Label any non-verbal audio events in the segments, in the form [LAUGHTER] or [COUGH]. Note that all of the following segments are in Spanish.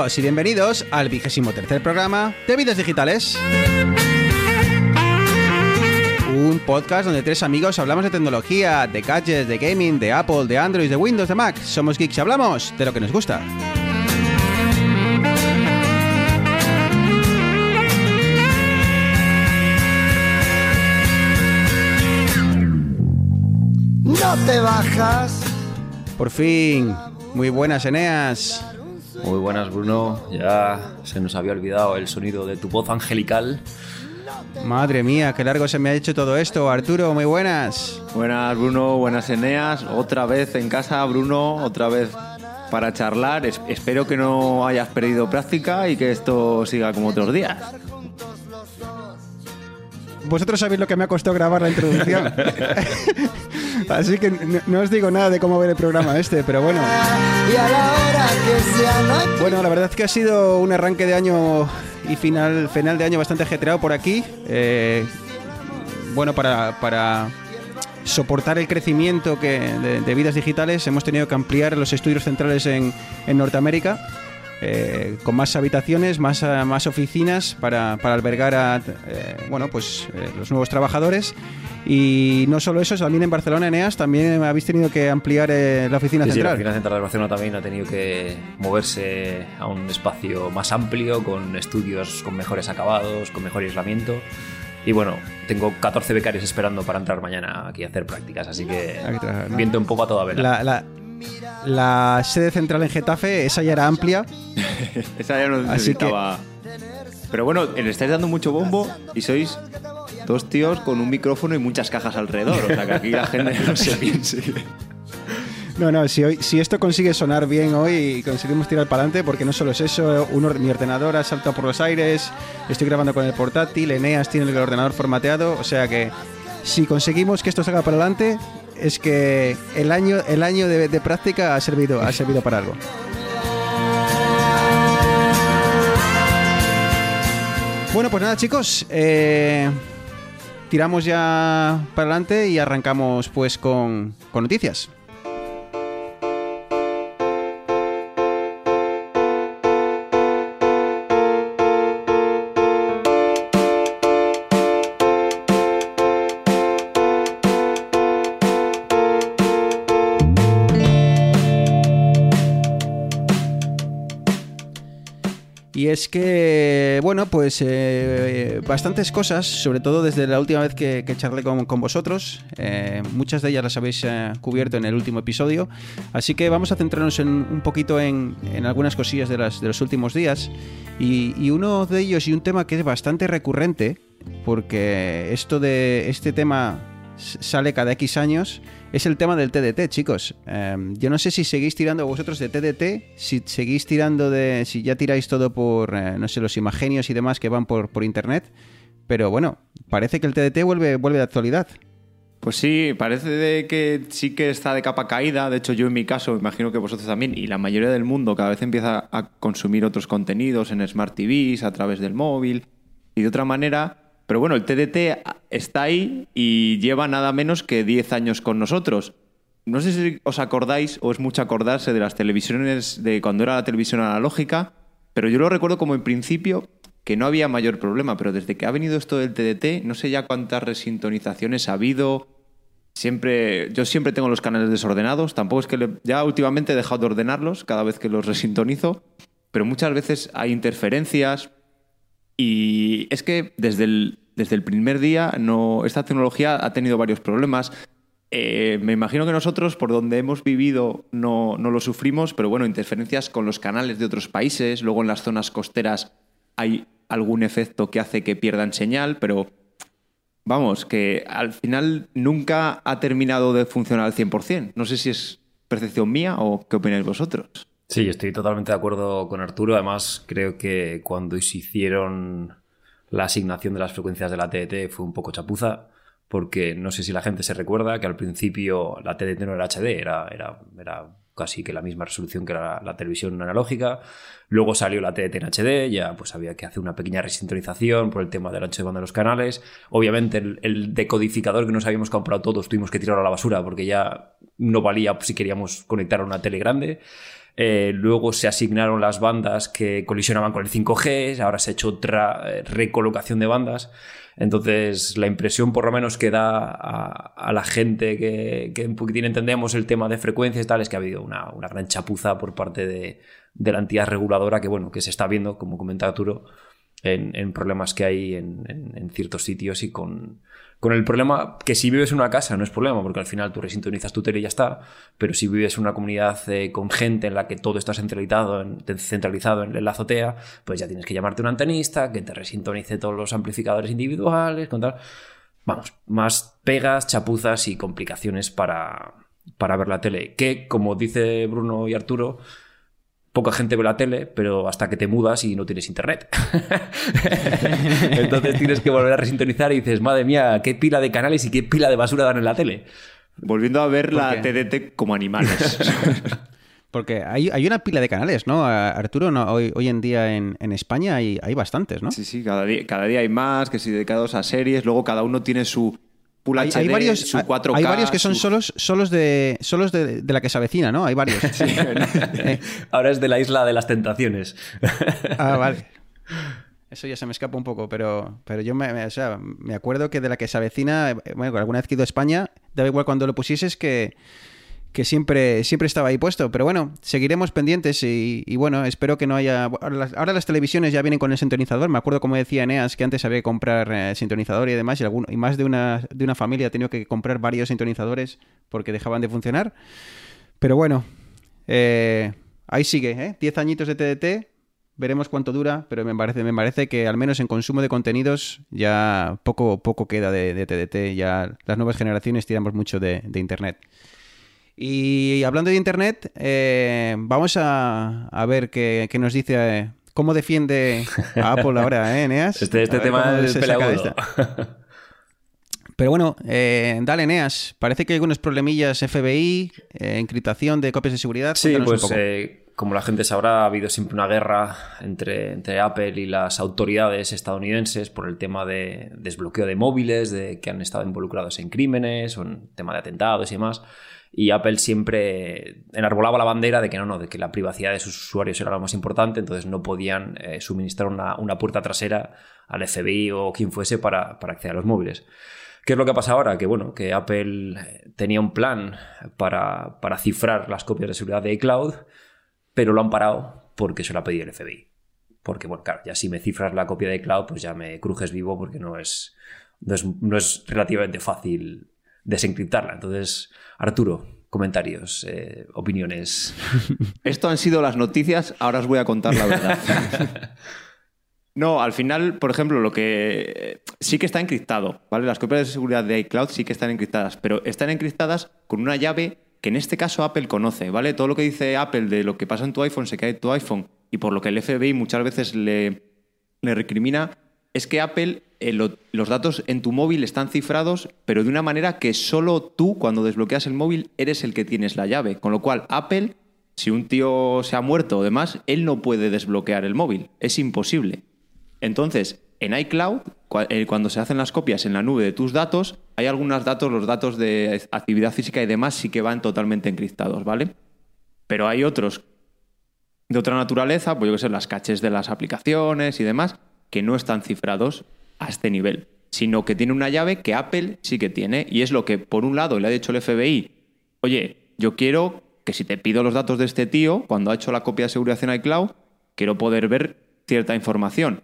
todos y bienvenidos al vigésimo tercer programa de Vidas Digitales. Un podcast donde tres amigos hablamos de tecnología, de gadgets, de gaming, de Apple, de Android, de Windows, de Mac. Somos geeks y hablamos de lo que nos gusta. No te bajas. Por fin, muy buenas Eneas. Muy buenas, Bruno. Ya se nos había olvidado el sonido de tu voz angelical. Madre mía, qué largo se me ha hecho todo esto. Arturo, muy buenas. Buenas, Bruno. Buenas, Eneas. Otra vez en casa, Bruno. Otra vez para charlar. Es- espero que no hayas perdido práctica y que esto siga como otros días. Vosotros sabéis lo que me ha costado grabar la introducción. [LAUGHS] Así que no, no os digo nada de cómo ver el programa este, pero bueno. Y a la hora que sea no hay Bueno, la verdad es que ha sido un arranque de año y final, final de año bastante ajetreado por aquí. Eh, bueno, para, para soportar el crecimiento que, de, de vidas digitales hemos tenido que ampliar los estudios centrales en, en Norteamérica. Eh, con más habitaciones, más, ah, más oficinas para, para albergar a eh, bueno, pues, eh, los nuevos trabajadores. Y no solo eso, también en Barcelona, Eneas, también habéis tenido que ampliar eh, la oficina Sí, sí, la central. oficina central de Barcelona también ha tenido que moverse a un espacio más amplio, con estudios con mejores acabados, con mejor aislamiento. Y bueno, tengo 14 becarios esperando para entrar mañana aquí a hacer prácticas, así que que trabajar, ¿no? viento un poco a toda vela. La, la- la sede central en Getafe, esa ya era amplia. [LAUGHS] Esa ya no Así que- necesitaba. Pero bueno, le estáis dando mucho bombo y sois dos tíos con un micrófono y muchas cajas alrededor. O sea que aquí la gente no se piense. No, no, si, hoy, si esto consigue sonar bien hoy y conseguimos tirar para adelante, porque no solo es eso, mi ordenador ha saltado por los aires, estoy grabando con el portátil, Eneas tiene el ordenador formateado, o sea que si conseguimos que esto salga para adelante, es que el año, el año de, práctica ha servido, ha servido para algo. Bueno, pues nada chicos, eh, tiramos ya para adelante y arrancamos pues con, con noticias. Es que, bueno, pues eh, bastantes cosas, sobre todo desde la última vez que, charlé con, vosotros. eh, muchas de ellas las habéis eh, cubierto en el último episodio. Así que vamos a centrarnos en, un poquito en, algunas cosillas de, los últimos días. Y, y uno de ellos, y un tema que es bastante recurrente, porque esto de este tema sale cada X años, es el tema del TDT, chicos. Eh, yo no sé si seguís tirando vosotros de TDT, si seguís tirando de. si ya tiráis todo por, eh, no sé, los imagenios y demás que van por, por internet. Pero bueno, parece que el TDT vuelve, vuelve de actualidad. Pues sí, parece que sí que está de capa caída. De hecho, yo en mi caso, imagino que vosotros también, y la mayoría del mundo cada vez empieza a consumir otros contenidos en Smart TVs, a través del móvil y de otra manera. Pero bueno, el TDT está ahí y lleva nada menos que 10 años con nosotros. No sé si os acordáis o es mucho acordarse de las televisiones de cuando era la televisión analógica, pero yo lo recuerdo como en principio que no había mayor problema, pero desde que ha venido esto del TDT, no sé ya cuántas resintonizaciones ha habido. Siempre, yo siempre tengo los canales desordenados, tampoco es que le- ya últimamente he dejado de ordenarlos cada vez que los resintonizo, pero muchas veces hay interferencias y es que desde el, desde el primer día esta tecnología ha tenido varios problemas. Eh, me imagino que nosotros, por donde hemos vivido, no, no lo sufrimos, pero bueno, interferencias con los canales de otros países, luego en las zonas costeras hay algún efecto que hace que pierdan señal, pero vamos, que al final nunca ha terminado de funcionar al 100%. No sé si es percepción mía o qué opináis vosotros. Sí, estoy totalmente de acuerdo con Arturo. Además, creo que cuando se hicieron la asignación de las frecuencias de la TDT fue un poco chapuza, porque no sé si la gente se recuerda que al principio la TDT no era HD, era, era, era casi que la misma resolución que la, la televisión analógica. Luego salió la TDT en HD, ya pues había que hacer una pequeña resintonización por el tema del ancho de banda de los canales. Obviamente el, decodificador que nos habíamos comprado todos tuvimos que tirarlo a la basura porque ya no valía si queríamos conectar a una tele grande. Eh, luego se asignaron las bandas que colisionaban con el 5G, ahora se ha hecho otra eh, recolocación de bandas. Entonces, la impresión, por lo menos, que da a, la gente que, que, un poquitín entendemos el tema de frecuencias y tal, es que ha habido una, gran chapuza por parte de, la entidad reguladora que, bueno, que se está viendo, como comenta Arturo, en, problemas que hay en ciertos sitios y con, con el problema que si vives en una casa no es problema, porque al final tú resintonizas tu tele y ya está, pero si vives en una comunidad eh, con gente en la que todo está centralizado en, centralizado en la azotea, pues ya tienes que llamarte un antenista que te resintonice todos los amplificadores individuales, con tal. Vamos, más pegas, chapuzas y complicaciones para, para ver la tele. Que, como dice Bruno y Arturo, poca gente ve la tele, pero hasta que te mudas y no tienes internet. [LAUGHS] Entonces tienes que volver a resintonizar y dices, madre mía, qué pila de canales y qué pila de basura dan en la tele. Volviendo a ver la TDT como animales. [LAUGHS] Porque hay, una pila de canales, ¿no? Arturo, no, hoy, hoy en día en, España hay, hay, bastantes, ¿no? Sí, sí, cada día, cada día hay más, que si dedicados a series, luego cada uno tiene su, hay, varios, hay varios que son solos, solos, de, solos de, la que se avecina, ¿no? Hay varios. [LAUGHS] [LAUGHS] Ahora es de la isla de las tentaciones. ah, [LAUGHS] vale. Eso ya se me escapa un poco, pero, pero yo me, o sea, me acuerdo que de la que se avecina, eh, bueno, alguna vez que he ido a España, daba igual cuando lo pusieses que, que siempre, siempre estaba ahí puesto. Pero bueno, seguiremos pendientes y, bueno, espero que no haya... Ahora las, televisiones ya vienen con el sintonizador. Me acuerdo como decía Eneas que antes había que comprar eh, sintonizador y demás y, alguno, y más de una, de una familia ha tenido que comprar varios sintonizadores porque dejaban de funcionar. Pero bueno, eh, ahí sigue, ¿eh? 10 añitos de TDT. Veremos cuánto dura, pero me parece, me parece que al menos en consumo de contenidos ya poco, poco queda de, TDT. Ya las nuevas generaciones tiramos mucho de Internet. Y hablando de Internet, eh, vamos a, ver qué, nos dice, eh, cómo defiende a [LAUGHS] Apple ahora, ¿eh, Eneas? Este, este tema es peleagudo. [LAUGHS] Pero bueno, eh, dale, Eneas. Parece que hay algunos problemillas FBI, encriptación de copias de seguridad. Sí, pues como la gente sabrá, ha habido siempre una guerra entre, entre Apple y las autoridades estadounidenses por el tema de desbloqueo de móviles, de que han estado involucrados en crímenes o en tema de atentados y demás y Apple siempre enarbolaba la bandera de que no, no, de que la privacidad de sus usuarios era lo más importante, entonces no podían eh, suministrar una, puerta trasera al FBI o quien fuese para, acceder a los móviles. ¿Qué es lo que pasa ahora? Que bueno, que Apple eh, tenía un plan para, cifrar las copias de seguridad de iCloud, pero lo han parado porque se lo ha pedido el FBI. Porque, bueno, claro, ya si me cifras la copia de iCloud, pues ya me crujes vivo porque no es, no es, no es relativamente fácil desencriptarla. Entonces, Arturo, comentarios, eh, opiniones. [LAUGHS] Esto han sido las noticias, ahora os voy a contar la verdad. [LAUGHS] No, al final, por ejemplo, lo que sí que está encriptado, ¿vale? Las copias de seguridad de iCloud sí que están encriptadas, pero están encriptadas con una llave que en este caso Apple conoce, ¿vale? Todo lo que dice Apple de lo que pasa en tu iPhone se cae en tu iPhone y por lo que el FBI muchas veces le, le recrimina es que Apple, eh, los datos en tu móvil están cifrados, pero de una manera que solo tú, cuando desbloqueas el móvil, eres el que tienes la llave. Con lo cual, Apple, si un tío se ha muerto o demás, él no puede desbloquear el móvil. Es imposible. Entonces, en iCloud, eh, cuando se hacen las copias en la nube de tus datos, hay algunos datos, los datos de actividad física y demás, sí que van totalmente encriptados, ¿vale? Pero hay otros de otra naturaleza, pues yo que sé, las caches de las aplicaciones y demás, que no están cifrados a este nivel, sino que tiene una llave que Apple sí que tiene. Y es lo que, por un lado, le ha dicho el FBI, oye, yo quiero que si te pido los datos de este tío, cuando ha hecho la copia de seguridad en iCloud, quiero poder ver cierta información.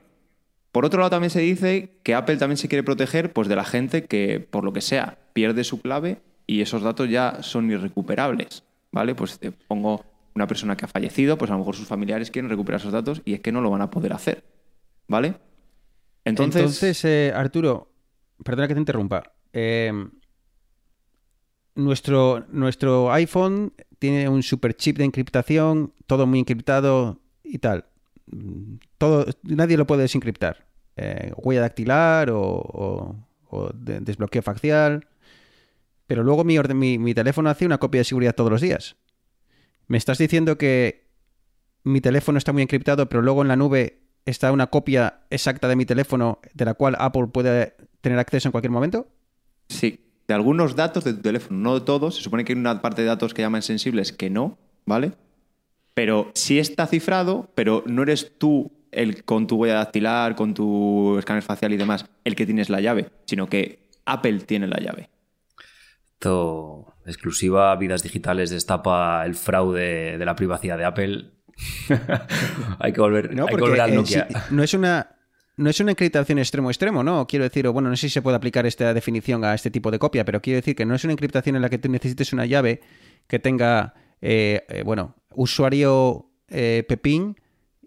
Por otro lado, también se dice que Apple también se quiere proteger pues, de la gente que, por lo que sea, pierde su clave y esos datos ya son irrecuperables. ¿Vale? Pues te pongo una persona que ha fallecido, pues a lo mejor sus familiares quieren recuperar esos datos y es que no lo van a poder hacer. ¿Vale? Entonces, eh, Arturo, perdona que te interrumpa. Eh, nuestro, nuestro iPhone tiene un super chip de encriptación, todo muy encriptado y tal. Todo, nadie lo puede desencriptar. Eh, huella dactilar o, desbloqueo facial. Pero luego mi, mi, mi teléfono hace una copia de seguridad todos los días. ¿Me estás diciendo que mi teléfono está muy encriptado, pero luego en la nube está una copia exacta de mi teléfono de la cual Apple puede tener acceso en cualquier momento? Sí, de algunos datos de tu teléfono, no de todos. Se supone que hay una parte de datos que llaman sensibles que no, ¿vale? Pero sí está cifrado, pero no eres tú el con tu huella dactilar, con tu escáner facial y demás, el que tienes la llave, sino que Apple tiene la llave. Esto, exclusiva, vidas digitales, destapa el fraude de la privacidad de Apple. [LAUGHS] hay que volver, No, hay que volver al eh, Nokia. no es una no es una encriptación extremo-extremo, ¿no? Quiero decir, o bueno, no sé si se puede aplicar esta definición a este tipo de copia, pero quiero decir que no es una encriptación en la que tú necesites una llave que tenga, eh, eh, bueno, usuario eh, Pepín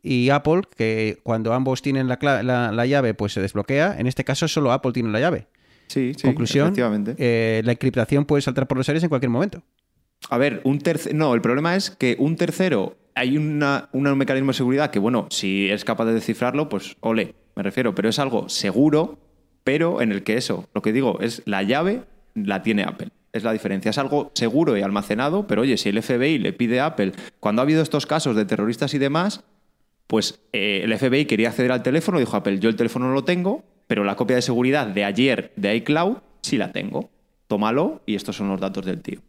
y Apple, que cuando ambos tienen la, la- la llave, pues se desbloquea. En este caso, solo Apple tiene la llave. Sí, sí, Conclusión, efectivamente. eh, la encriptación puede saltar por los aires en cualquier momento. A ver, un tercero. No, el problema es que un tercero. Hay una, un mecanismo de seguridad que, bueno, si es capaz de descifrarlo, pues ole, me refiero. Pero es algo seguro, pero en el que eso, lo que digo, es la llave la tiene Apple. Es la diferencia. Es algo seguro y almacenado, pero oye, si el FBI le pide a Apple, cuando ha habido estos casos de terroristas y demás, pues eh, el FBI quería acceder al teléfono, dijo Apple, yo el teléfono no lo tengo, pero la copia de seguridad de ayer de iCloud sí la tengo. Tómalo y estos son los datos del tío.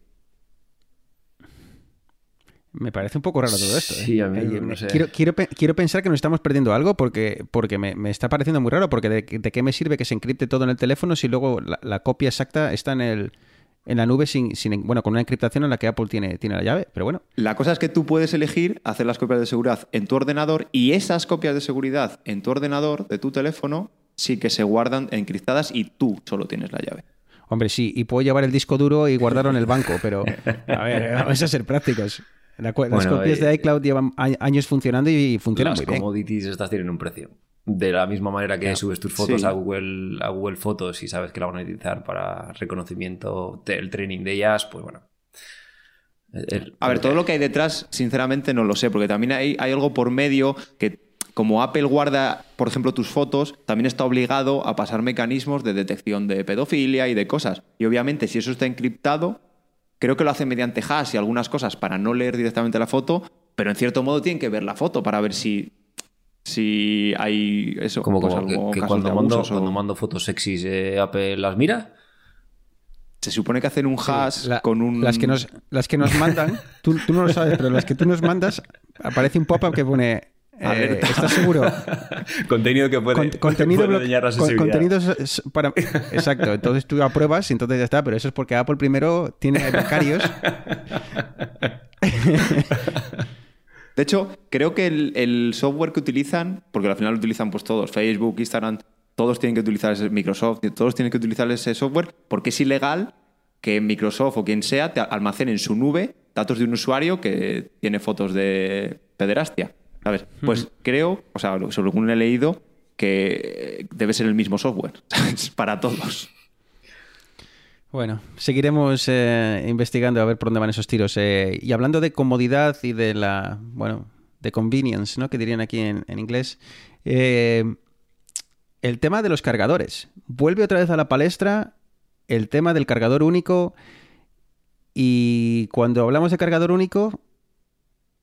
Me parece un poco raro todo esto. ¿eh? Sí, a mí no sé. quiero, quiero, pe- quiero pensar que nos estamos perdiendo algo porque, porque me, me está pareciendo muy raro. Porque de, de qué me sirve que se encripte todo en el teléfono si luego la, la copia exacta está en, el, en la nube sin, sin, bueno, con una encriptación en la que Apple tiene, tiene la llave. Pero bueno, La cosa es que tú puedes elegir hacer las copias de seguridad en tu ordenador y esas copias de seguridad en tu ordenador, de tu teléfono, sí que se guardan encriptadas y tú solo tienes la llave. hombre, sí, y puedo llevar el disco duro y guardarlo en el banco, pero a ver, vamos a ser prácticos. La las copias eh, de iCloud llevan años funcionando y funcionan Las muy bien. commodities estas tienen un precio. De la misma manera que subes tus fotos Sí. a, Google, a Google Fotos y sabes que la van a utilizar para reconocimiento, el training de ellas, pues bueno. El- A ver, todo lo que hay detrás, sinceramente no lo sé, porque también hay, hay algo por medio que, como Apple guarda, por ejemplo, tus fotos, también está obligado a pasar mecanismos de detección de pedofilia y de cosas. Y obviamente, si eso está encriptado, creo que lo hacen mediante hash y algunas cosas para no leer directamente la foto, pero en cierto modo tienen que ver la foto para ver si, si hay eso. Como, pues, como que- cuando, mando, o- cuando mando fotos sexys, eh, Apple las mira. Se supone que hacen un hash La- con un. Las que nos, las que nos mandan, tú, tú no lo sabes, pero las que tú nos mandas, aparece un pop-up que pone. Eh. ¿Estás seguro? [LAUGHS] Contenido que puede, Con- contenido puede dañar la sensibilidad. contenidos para exacto entonces tú apruebas y entonces ya está pero eso es porque Apple primero tiene becarios [LAUGHS] De hecho, creo que el, el software que utilizan, porque al final lo utilizan pues todos, Facebook, Instagram, todos tienen que utilizar ese Microsoft, todos tienen que utilizar ese software, porque es ilegal que Microsoft o quien sea te almacene en su nube datos de un usuario que tiene fotos de pederastia. ¿Sabes? Pues creo, o sea, lo- según he leído, que debe ser el mismo software. [LAUGHS] Para todos. bueno seguiremos eh, investigando a ver por dónde van esos tiros Eh, y hablando de comodidad y de la bueno de convenience no que dirían aquí en, en inglés eh, el tema de los cargadores vuelve otra vez a la palestra el tema del cargador único y cuando hablamos de cargador único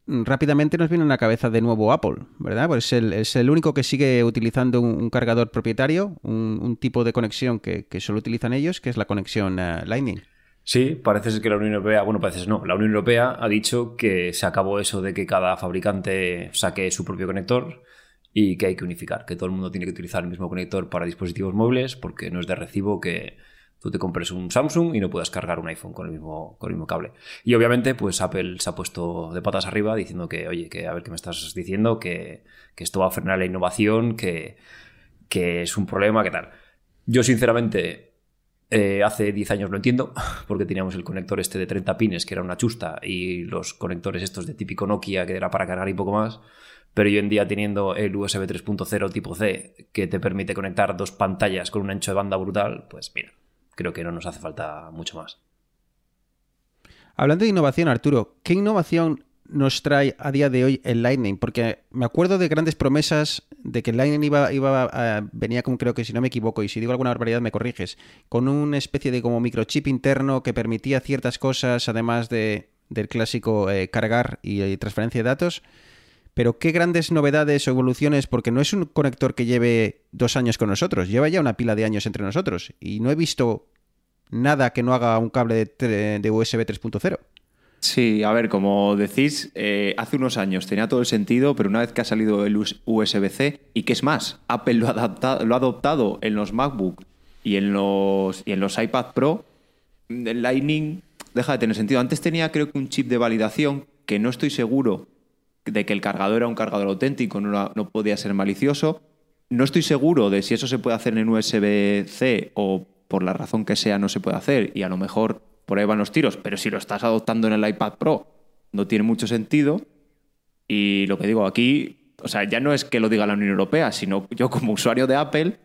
rápidamente nos viene a la cabeza de nuevo Apple, ¿verdad? Pues es el, es el único que sigue utilizando un, cargador propietario, un, tipo de conexión que, que solo utilizan ellos, que es la conexión eh, Lightning. Sí, parece ser que la Unión Europea, bueno, parece no, la Unión Europea ha dicho que se acabó eso de que cada fabricante saque su propio conector y que hay que unificar, que todo el mundo tiene que utilizar el mismo conector para dispositivos móviles porque no es de recibo que tú te compres un Samsung y no puedas cargar un iPhone con el mismo, con el mismo cable. Y obviamente, pues Apple se ha puesto de patas arriba diciendo que, oye, que a ver qué me estás diciendo, que, que esto va a frenar la innovación, que, que es un problema, que tal. Yo, sinceramente, eh, hace 10 años lo entiendo, [LAUGHS] porque teníamos el conector este de 30 pines, que era una chusta, y los conectores estos de típico Nokia, que era para cargar y poco más. Pero hoy en día teniendo el USB 3.0 tipo C, que te permite conectar dos pantallas con un ancho de banda brutal, pues mira, creo que no nos hace falta mucho más. Hablando de innovación, Arturo, ¿qué innovación nos trae a día de hoy el Lightning? Porque me acuerdo de grandes promesas de que el Lightning iba, iba a- venía como creo que si no me equivoco, y si digo alguna barbaridad me corriges, con una especie de como microchip interno que permitía ciertas cosas, además de, del clásico eh, cargar y transferencia de datos. Pero qué grandes novedades o evoluciones, porque no es un conector que lleve dos años con nosotros, lleva ya una pila de años entre nosotros. Y no he visto nada que no haga un cable de, USB 3.0. Sí, a ver, como decís, eh, hace unos años tenía todo el sentido, pero una vez que ha salido el USB-C, y que es más, Apple lo ha, adaptado, lo ha adoptado en los MacBook y en los, y en los iPad Pro, el Lightning deja de tener sentido. Antes tenía creo que un chip de validación que no estoy seguro de que el cargador era un cargador auténtico, no, no podía ser malicioso. No estoy seguro de si eso se puede hacer en USB-C o por la razón que sea no se puede hacer y a lo mejor por ahí van los tiros, pero si lo estás adoptando en el iPad Pro no tiene mucho sentido. Y lo que digo aquí, o sea, ya no es que lo diga la Unión Europea, sino yo como usuario de Apple,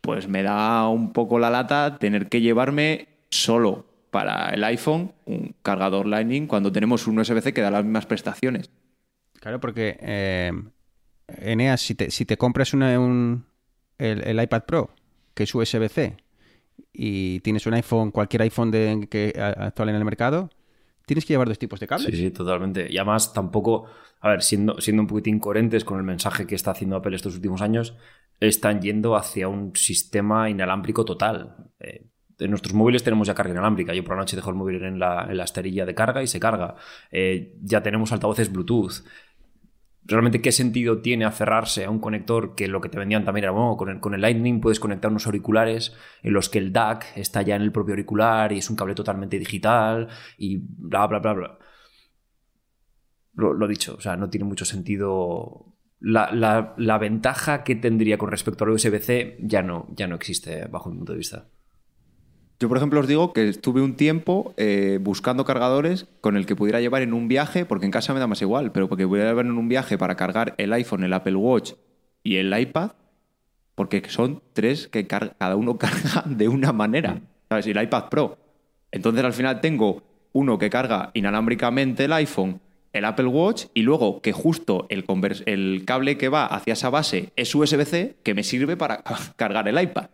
pues me da un poco la lata tener que llevarme solo para el iPhone un cargador Lightning cuando tenemos un USB-C que da las mismas prestaciones. Claro, porque eh, Eneas, si te, si te compras un- el, iPad Pro, que es USB-C, y tienes un iPhone, cualquier iPhone de, actual en el mercado, tienes que llevar dos tipos de cables. Sí, sí, totalmente. Y además tampoco, a ver, siendo, siendo un poquito incoherentes con el mensaje que está haciendo Apple estos últimos años, están yendo hacia un sistema inalámbrico total. Eh, en nuestros móviles tenemos ya carga inalámbrica. Yo por la noche dejo el móvil en la, en la esterilla de carga y se carga. Eh, ya tenemos altavoces Bluetooth. ¿Realmente qué sentido tiene aferrarse a un conector que lo que te vendían también era, bueno, con el, con el Lightning puedes conectar unos auriculares en los que el DAC está ya en el propio auricular y es un cable totalmente digital y bla, bla, bla, bla. Lo, dicho, o sea, no tiene mucho sentido. La, la- la ventaja que tendría con respecto al USB-C ya no, ya no existe bajo mi punto de vista. Yo, por ejemplo, os digo que estuve un tiempo eh, buscando cargadores con el que pudiera llevar en un viaje, porque en casa me da más igual, pero porque pudiera llevar en un viaje para cargar el iPhone, el Apple Watch y el iPad, porque son tres que cada uno [LAUGHS] carga de una manera. ¿Sabes? Y el iPad Pro. Entonces, al final tengo uno que carga inalámbricamente el iPhone, el Apple Watch, y luego que justo el cable que va hacia esa base es USB-C, que me sirve para [LAUGHS] cargar el iPad.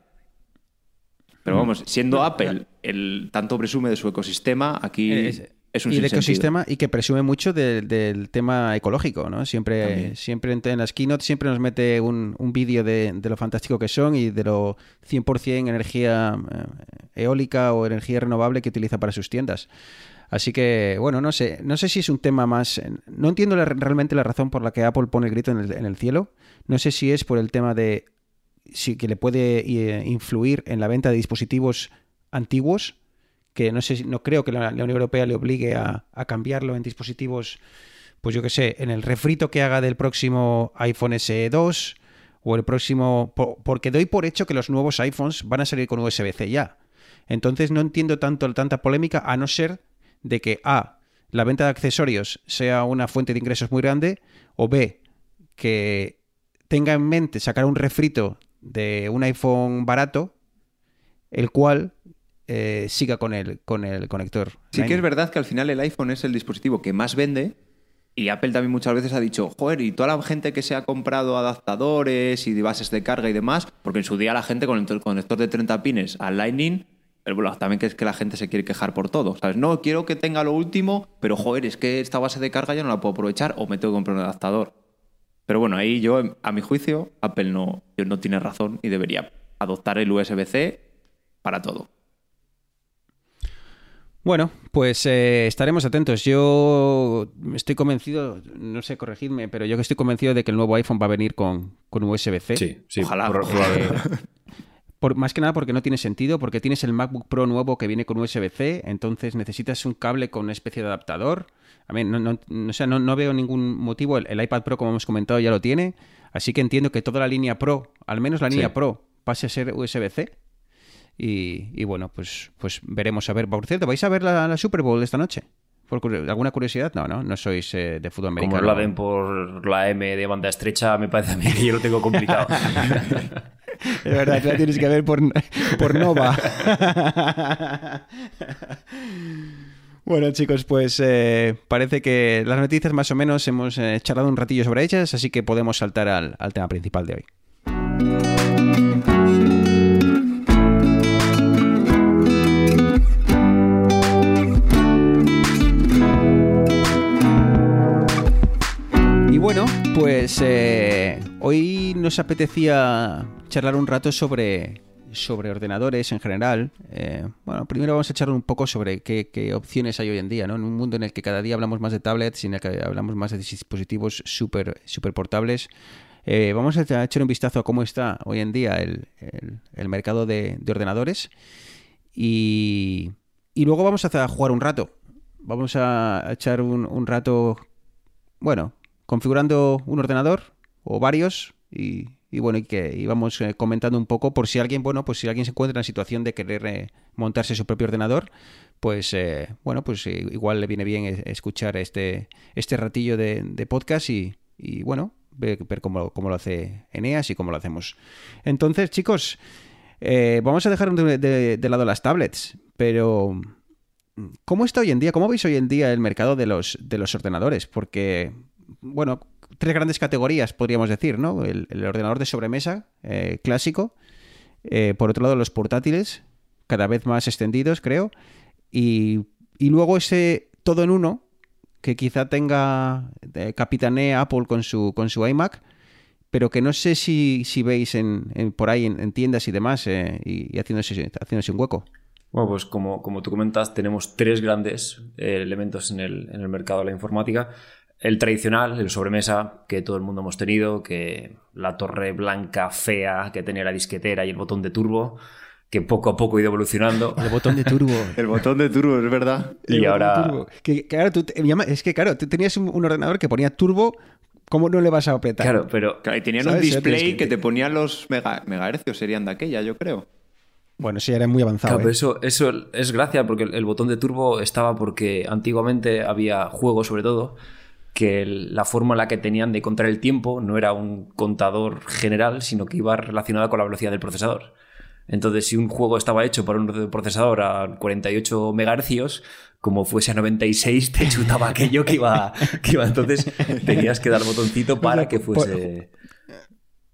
Pero vamos, siendo Apple el tanto presume de su ecosistema, aquí Es- es, un y el ecosistema y que presume mucho del- del tema ecológico, ¿no? Siempre, También. siempre en, las keynote siempre nos mete un, un vídeo de, de lo fantástico que son y de lo 100% energía eh, eólica o energía renovable que utiliza para sus tiendas. Así que, bueno, no sé, no sé si es un tema más... No entiendo la- realmente la razón por la que Apple pone el grito en el, en el cielo. No sé si es por el tema de que le puede eh, influir en la venta de dispositivos antiguos, que no sé, no creo que la, Unión Europea le obligue a, cambiarlo en dispositivos, pues yo que sé, en el refrito que haga del próximo iPhone SE2 o el próximo, po- porque doy por hecho que los nuevos iPhones van a salir con USB-C ya. Entonces no entiendo tanto tanta polémica a no ser de que A, la venta de accesorios sea una fuente de ingresos muy grande o B, que tenga en mente sacar un refrito de un iPhone barato, el cual eh, siga con el, con el conector. Sí que es verdad que al final el iPhone es el dispositivo que más vende y Apple también muchas veces ha dicho, joder, y toda la gente que se ha comprado adaptadores y bases de carga y demás, porque en su día la gente con el conector de 30 pines al Lightning, pero bueno, también que es que la gente se quiere quejar por todo, ¿sabes? No, quiero que tenga lo último, pero joder, es que esta base de carga ya no la puedo aprovechar o me tengo que comprar un adaptador. Pero bueno, ahí yo, a mi juicio, Apple no, no tiene razón y debería adoptar el USB-C para todo. Bueno, pues eh, estaremos atentos. Yo estoy convencido, no sé, corregidme, pero yo que estoy convencido de que el nuevo iPhone va a venir con, con USB-C. Sí, sí. Ojalá. por- probablemente. Por, más que nada porque no tiene sentido, porque tienes el MacBook Pro nuevo que viene con USB-C, entonces necesitas un cable con una especie de adaptador. A mí, no, no, o sea, no, no veo ningún motivo. El, el iPad Pro, como hemos comentado, ya lo tiene. Así que entiendo que toda la línea Pro, al menos la línea Sí. Pro, pase a ser USB-C. Y, y bueno, pues, pues veremos a ver. Por cierto, ¿vais a ver la, la Super Bowl esta noche? ¿Por curio- ¿Alguna curiosidad? No, no, no sois eh, de fútbol Como americano. la den por la M de banda estrecha, me parece a mí que yo lo tengo complicado. [LAUGHS] Es verdad, la tienes que ver por, por Nova. [LAUGHS] Bueno, chicos, pues eh, parece que las noticias más o menos hemos eh, charlado un ratillo sobre ellas, así que podemos saltar al, tema principal de hoy. Y bueno, pues eh, hoy nos apetecía charlar un rato sobre, sobre ordenadores en general, eh, bueno, primero vamos a echar un poco sobre qué, opciones hay hoy en día, ¿no? En un mundo en el que cada día hablamos más de tablets y en el que hablamos más de dispositivos súper super portables. Eh, vamos a echar un vistazo a cómo está hoy en día el, mercado de, ordenadores y, luego vamos a jugar un rato. Vamos a echar un rato, bueno, configurando un ordenador o varios y, bueno, y que íbamos eh, comentando un poco por si alguien, bueno, pues si alguien se encuentra en la situación de querer eh, montarse su propio ordenador, pues eh, bueno, pues igual le viene bien escuchar este, este ratillo de, podcast y, bueno, ver, cómo, lo hace Eneas y cómo lo hacemos. Entonces, chicos, vamos a dejar de, de, lado las tablets, pero ¿cómo está hoy en día? ¿Cómo veis hoy en día el mercado de los, de los ordenadores? Porque, bueno, tres grandes categorías, podríamos decir, ¿no? El, ordenador de sobremesa eh, clásico, eh, por otro lado los portátiles, cada vez más extendidos, creo, y, luego ese todo en uno, que quizá tenga eh, Apple con su, con su iMac, pero que no sé si, si veis en, por ahí en, tiendas y demás y, haciéndose, haciéndose un hueco. Bueno, pues como, como tú comentas, tenemos tres grandes elementos en el, en el mercado de la informática el tradicional, el sobremesa que todo el mundo hemos tenido, que la torre blanca fea que tenía la disquetera y el botón de turbo, que poco a poco ha ido evolucionando. El botón de turbo. [LAUGHS] el botón de turbo, es verdad. Y ahora... Que, claro, tú, es que claro, tú tenías un, ordenador que ponía turbo ¿Cómo no le vas a apretar? Claro, pero. y tenían un display que... te ponía los megahercios, serían de aquella, yo creo. Bueno, sí, era muy avanzado. Claro, ¿eh? eso, eso es gracia, porque el, botón de turbo estaba porque antiguamente había juegos, sobre todo, que la forma en la que tenían de contar el tiempo no era un contador general, sino que iba relacionada con la velocidad del procesador. Entonces, si un juego estaba hecho por un procesador a 48 MHz, como fuese a 96, te chutaba aquello que iba, que iba. Entonces, tenías que dar botoncito para [LAUGHS] que fuese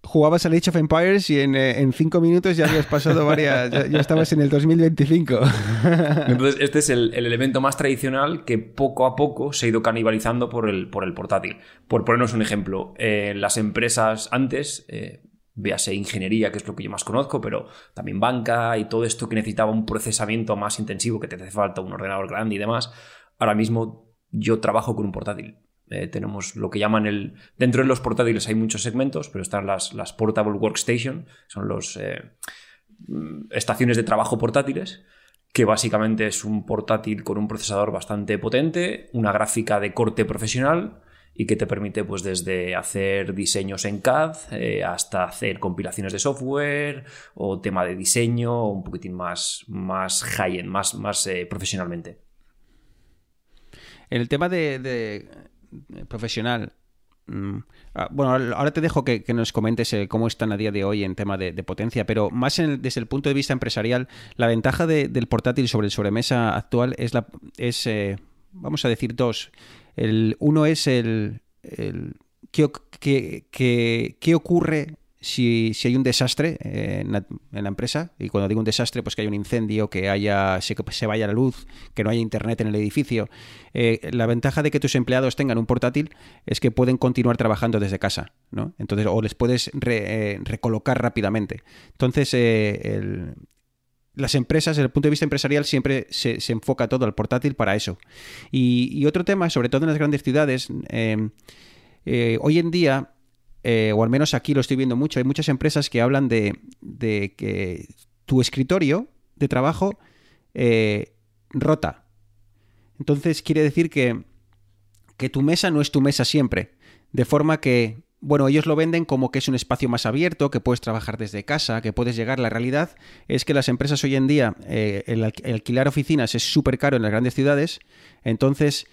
jugabas al Age of Empires y en, eh, en cinco minutos ya habías pasado varias, ya, estabas en el 2025. [LAUGHS] Entonces, este es el, elemento más tradicional que poco a poco se ha ido canibalizando por el, por el portátil. Por ponernos un ejemplo, eh, las empresas antes, eh, véase ingeniería, que es lo que yo más conozco, pero también banca y todo esto que necesitaba un procesamiento más intensivo, que te hace falta un ordenador grande y demás, ahora mismo yo trabajo con un portátil eh, tenemos lo que llaman el... Dentro de los portátiles hay muchos segmentos, pero están las, las Portable Workstation, son los eh, mm, estaciones de trabajo portátiles, que básicamente es un portátil con un procesador bastante potente, una gráfica de corte profesional y que te permite pues desde hacer diseños en CAD eh, hasta hacer compilaciones de software o tema de diseño un poquitín más, más high-end, más, más profesionalmente. El tema de profesional. Mm, ah, bueno, ahora te dejo que, nos comentes eh, cómo están a día de hoy en tema de, potencia, pero más desde el punto de vista empresarial, la ventaja del portátil sobre el sobremesa actual es, la, es eh, vamos a decir, dos. El, uno es el, el ¿qué, qué ocurre si, hay un desastre eh, en la, empresa, y cuando digo un desastre, pues que haya un incendio, que haya se, se vaya la luz, que no haya internet en el edificio, eh, la ventaja de que tus empleados tengan un portátil es que pueden continuar trabajando desde casa, ¿no? Entonces, o les puedes eh, recolocar rápidamente. Entonces, las empresas, desde el punto de vista empresarial, siempre se, enfoca todo al portátil para eso. Y, otro tema, sobre todo en las grandes ciudades, hoy en día eh, o al menos aquí lo estoy viendo mucho, hay muchas empresas que hablan de, que tu escritorio de trabajo eh, rota. Entonces quiere decir que, que tu mesa no es tu mesa siempre. De forma que, bueno, ellos lo venden como que es un espacio más abierto, que puedes trabajar desde casa, que puedes llegar. La realidad es que las empresas hoy en día, eh, el, alquilar oficinas es súper caro en las grandes ciudades. Entonces,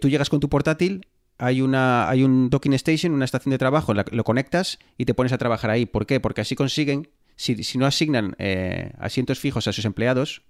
tú llegas con tu portátil, hay, una, hay un docking station, una estación de trabajo, lo conectas y te pones a trabajar ahí. ¿Por qué? Porque así consiguen, si, no asignan eh, asientos fijos a sus empleados,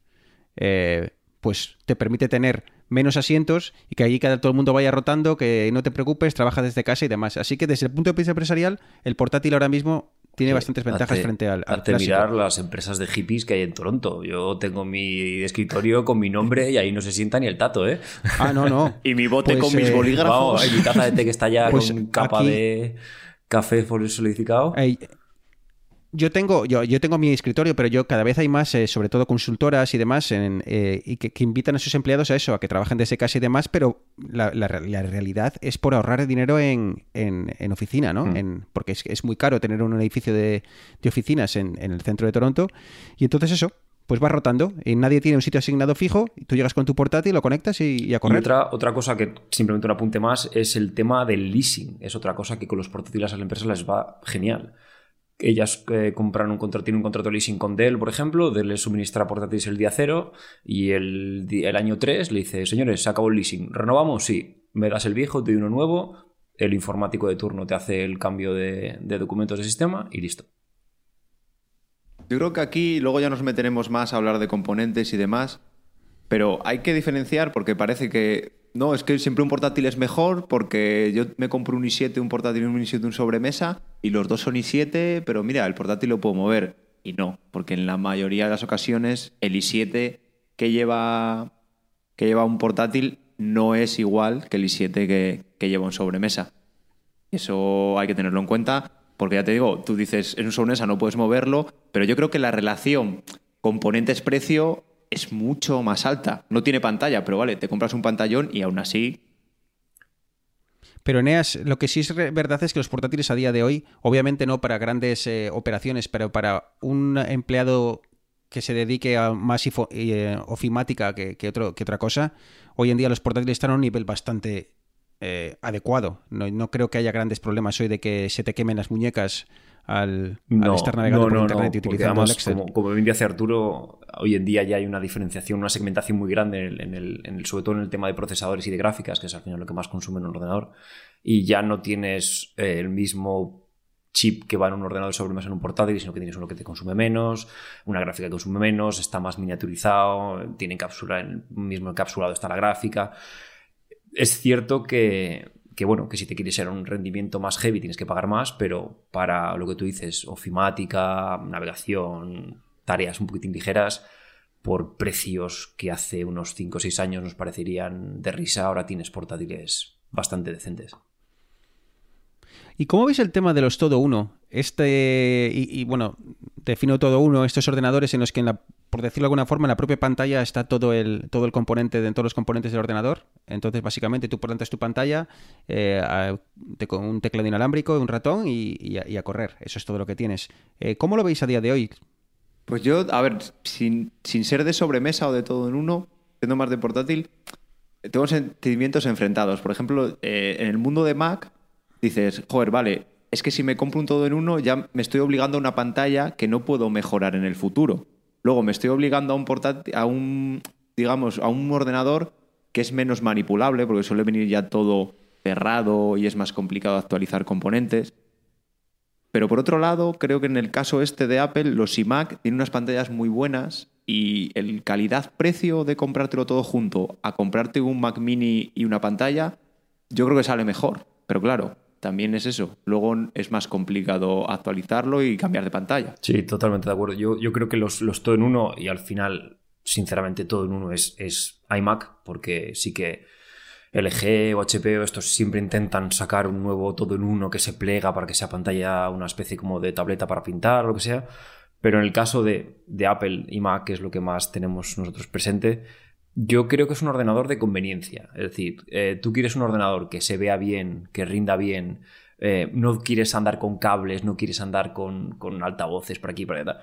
eh, pues te permite tener menos asientos y que allí cada, todo el mundo vaya rotando, que no te preocupes, trabaja desde casa y demás. Así que desde el punto de vista empresarial, el portátil ahora mismo tiene bastantes ventajas frente al, al mirar las empresas de hippies que hay en Toronto. Yo tengo mi escritorio con mi nombre y ahí no se sienta ni el tato, ¿eh? Ah, no, no. [LAUGHS] y mi bote pues, con mis eh, bolígrafos. y mi taza de té que está ya [LAUGHS] pues con capa de café solidificado. Yo tengo, yo, yo tengo mi escritorio, pero yo cada vez hay más, eh, sobre todo consultoras y demás, en, eh, y que, que invitan a sus empleados a eso, a que trabajen desde casa y demás, pero la, la re- la realidad es por ahorrar dinero en, en- en oficina, ¿no? Mm. En- porque es, es muy caro tener un edificio de, de oficinas en, en el centro de Toronto. Y entonces eso, pues va rotando. Y nadie tiene un sitio asignado fijo, y tú llegas con tu portátil, lo conectas y, y a Y correr. otra, otra cosa que simplemente un apunte más es el tema del leasing. Es otra cosa que con los portátiles a las empresas les va genial. Ellas eh, un contrato, tienen un contrato de leasing con Dell, por ejemplo, Dell les suministra portátiles el día cero y el, el año 3 le dice, señores, se acabó el leasing, ¿renovamos? Sí, me das el viejo, te doy uno nuevo, el informático de turno te hace el cambio de, de documentos de sistema y listo. Yo creo que aquí luego ya nos meteremos más a hablar de componentes y demás, pero hay que diferenciar porque parece que no, es que siempre un portátil es mejor porque yo me compro un i7, un portátil y un i7, un sobremesa y los dos son i7, pero mira, el portátil lo puedo mover. Y no, porque en la mayoría de las ocasiones el i7 que lleva, que lleva un portátil no es igual que el i7 que, que lleva un sobremesa. Eso hay que tenerlo en cuenta, porque ya te digo, tú dices, es un sobremesa, no puedes moverlo, pero yo creo que la relación componentes-precio es mucho más alta. No tiene pantalla, pero vale, te compras un pantallón y aún así Pero Eneas, lo que sí es verdad es que los portátiles a día de hoy, obviamente no para grandes eh, operaciones, pero para un empleado que se dedique a más ifo- eh, ofimática que, que otro, que otra cosa, hoy en día los portátiles están a un nivel bastante eh, adecuado. No, no creo que haya grandes problemas hoy de que se te quemen las muñecas al, al estar navegando por internet y utilizando el además, Excel. Como, como bien dice Arturo, hoy en día ya hay una diferenciación, una segmentación muy grande, en el, en el- en el- sobre todo en el tema de procesadores y de gráficas, que es al final lo que más consume en un ordenador, y ya no tienes eh, el mismo chip que va en un ordenador sobre mesa en un portátil, sino que tienes uno que te consume menos, una gráfica que consume menos, está más miniaturizado, tiene cápsula, en el mismo encapsulado está la gráfica. Es cierto que, que, bueno, que si te quieres a un rendimiento más heavy tienes que pagar más, pero para lo que tú dices, ofimática, navegación, tareas un poquitín ligeras, por precios que hace unos 5 o 6 años nos parecerían de risa, ahora tienes portátiles bastante decentes. ¿Y cómo veis el tema de los todo uno? Este, y, y, bueno, defino todo uno, estos ordenadores en los que, en la, por decirlo de alguna forma, en la propia pantalla está todo el, todo el componente, de todos los componentes del ordenador. Entonces, básicamente, tú plantas tu pantalla eh, con un teclado inalámbrico, un ratón y, y a, y a correr. Eso es todo lo que tienes. Eh, ¿Cómo lo veis a día de hoy? Pues yo, a ver, sin, sin ser de sobremesa o de todo en uno, siendo más de portátil, tengo sentimientos enfrentados. Por ejemplo, eh, en el mundo de Mac, dices, joder, vale, es que si me compro un todo en uno, ya me estoy obligando a una pantalla que no puedo mejorar en el futuro. Luego me estoy obligando a un portátil, a un, digamos, a un ordenador que es menos manipulable, porque suele venir ya todo cerrado y es más complicado actualizar componentes. Pero por otro lado, creo que en el caso este de Apple, los iMac tienen unas pantallas muy buenas y el calidad-precio de comprártelo todo junto a comprarte un Mac mini y una pantalla, yo creo que sale mejor. Pero claro, también es eso. Luego es más complicado actualizarlo y cambiar de pantalla. Sí, totalmente de acuerdo. Yo, yo creo que los, los todo en uno, y al final, sinceramente, todo en uno es, es iMac, porque sí que LG o HP o estos siempre intentan sacar un nuevo todo en uno que se plega para que sea pantalla una especie como de tableta para pintar o lo que sea. Pero en el caso de, de Apple y Mac, que es lo que más tenemos nosotros presente, yo creo que es un ordenador de conveniencia. Es decir, eh, tú quieres un ordenador que se vea bien, que rinda bien, eh, no quieres andar con cables, no quieres andar con, con altavoces por aquí y por allá.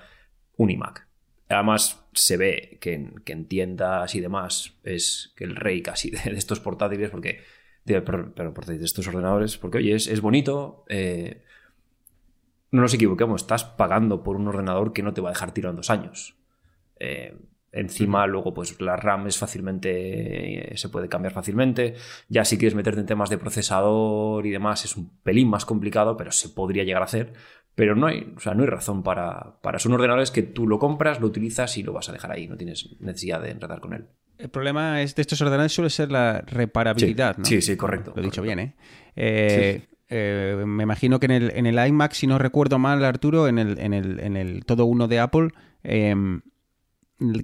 Un iMac. Además, se ve que que en tiendas y demás es el rey casi [LAUGHS] de, estos portátiles, porque. Pero portátiles, de estos ordenadores, porque oye, es, es bonito. eh, no nos equivoquemos, estás pagando por un ordenador que no te va a dejar tirado en dos años. Eh, encima, luego, pues la RAM es fácilmente. eh, se puede cambiar fácilmente. Ya si quieres meterte en temas de procesador y demás, es un pelín más complicado, pero se podría llegar a hacer. Pero no hay, o sea, no hay razón para, para. Son ordenadores que tú lo compras, lo utilizas y lo vas a dejar ahí. No tienes necesidad de enredar con él. El problema es de estos ordenadores suele ser la reparabilidad, Sí, ¿no? sí, sí, correcto, Lo he dicho bien, ¿eh? Eh, eh, me imagino que en el, en el iMac, si no recuerdo mal, Arturo, en el, en el, en el todo uno de Apple, eh,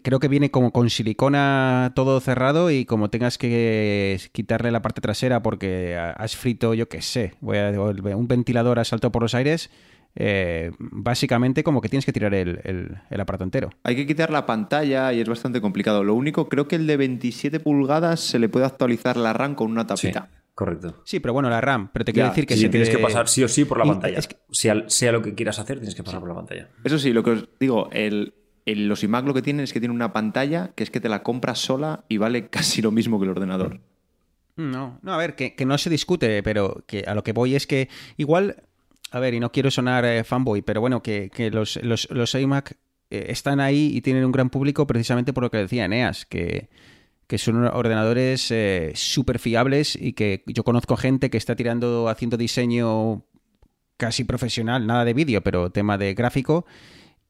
creo que viene como con silicona todo cerrado y como tengas que quitarle la parte trasera porque has frito, yo qué sé, voy a- un ventilador ha saltado por los aires, eh, básicamente como que tienes que tirar el, el- el aparato entero. Hay que quitar la pantalla y es bastante complicado. Lo único, creo que el de 27 pulgadas se le puede actualizar la RAM con una Sí, tapita. correcto. Sí, pero bueno, la RAM, pero te quiero decir que Sí, se tienes te- que pasar sí o sí por la Y- pantalla. es que- sea, sea lo que quieras hacer, tienes que pasar por la pantalla. Eso sí, lo que os digo, el, el- los iMac lo que tienen es que tienen una pantalla que es que te la compras sola y vale [LAUGHS] casi lo mismo que el ordenador. No, no, a ver, que, que no se discute, pero que a lo que voy es que igual, a ver, y no quiero sonar eh, fanboy, pero bueno, que, que los, los, los iMac eh, están ahí y tienen un gran público precisamente por lo que decía Eneas, que, que son ordenadores eh, súper fiables y que yo conozco gente que está tirando, haciendo diseño casi profesional, nada de vídeo, pero tema de gráfico,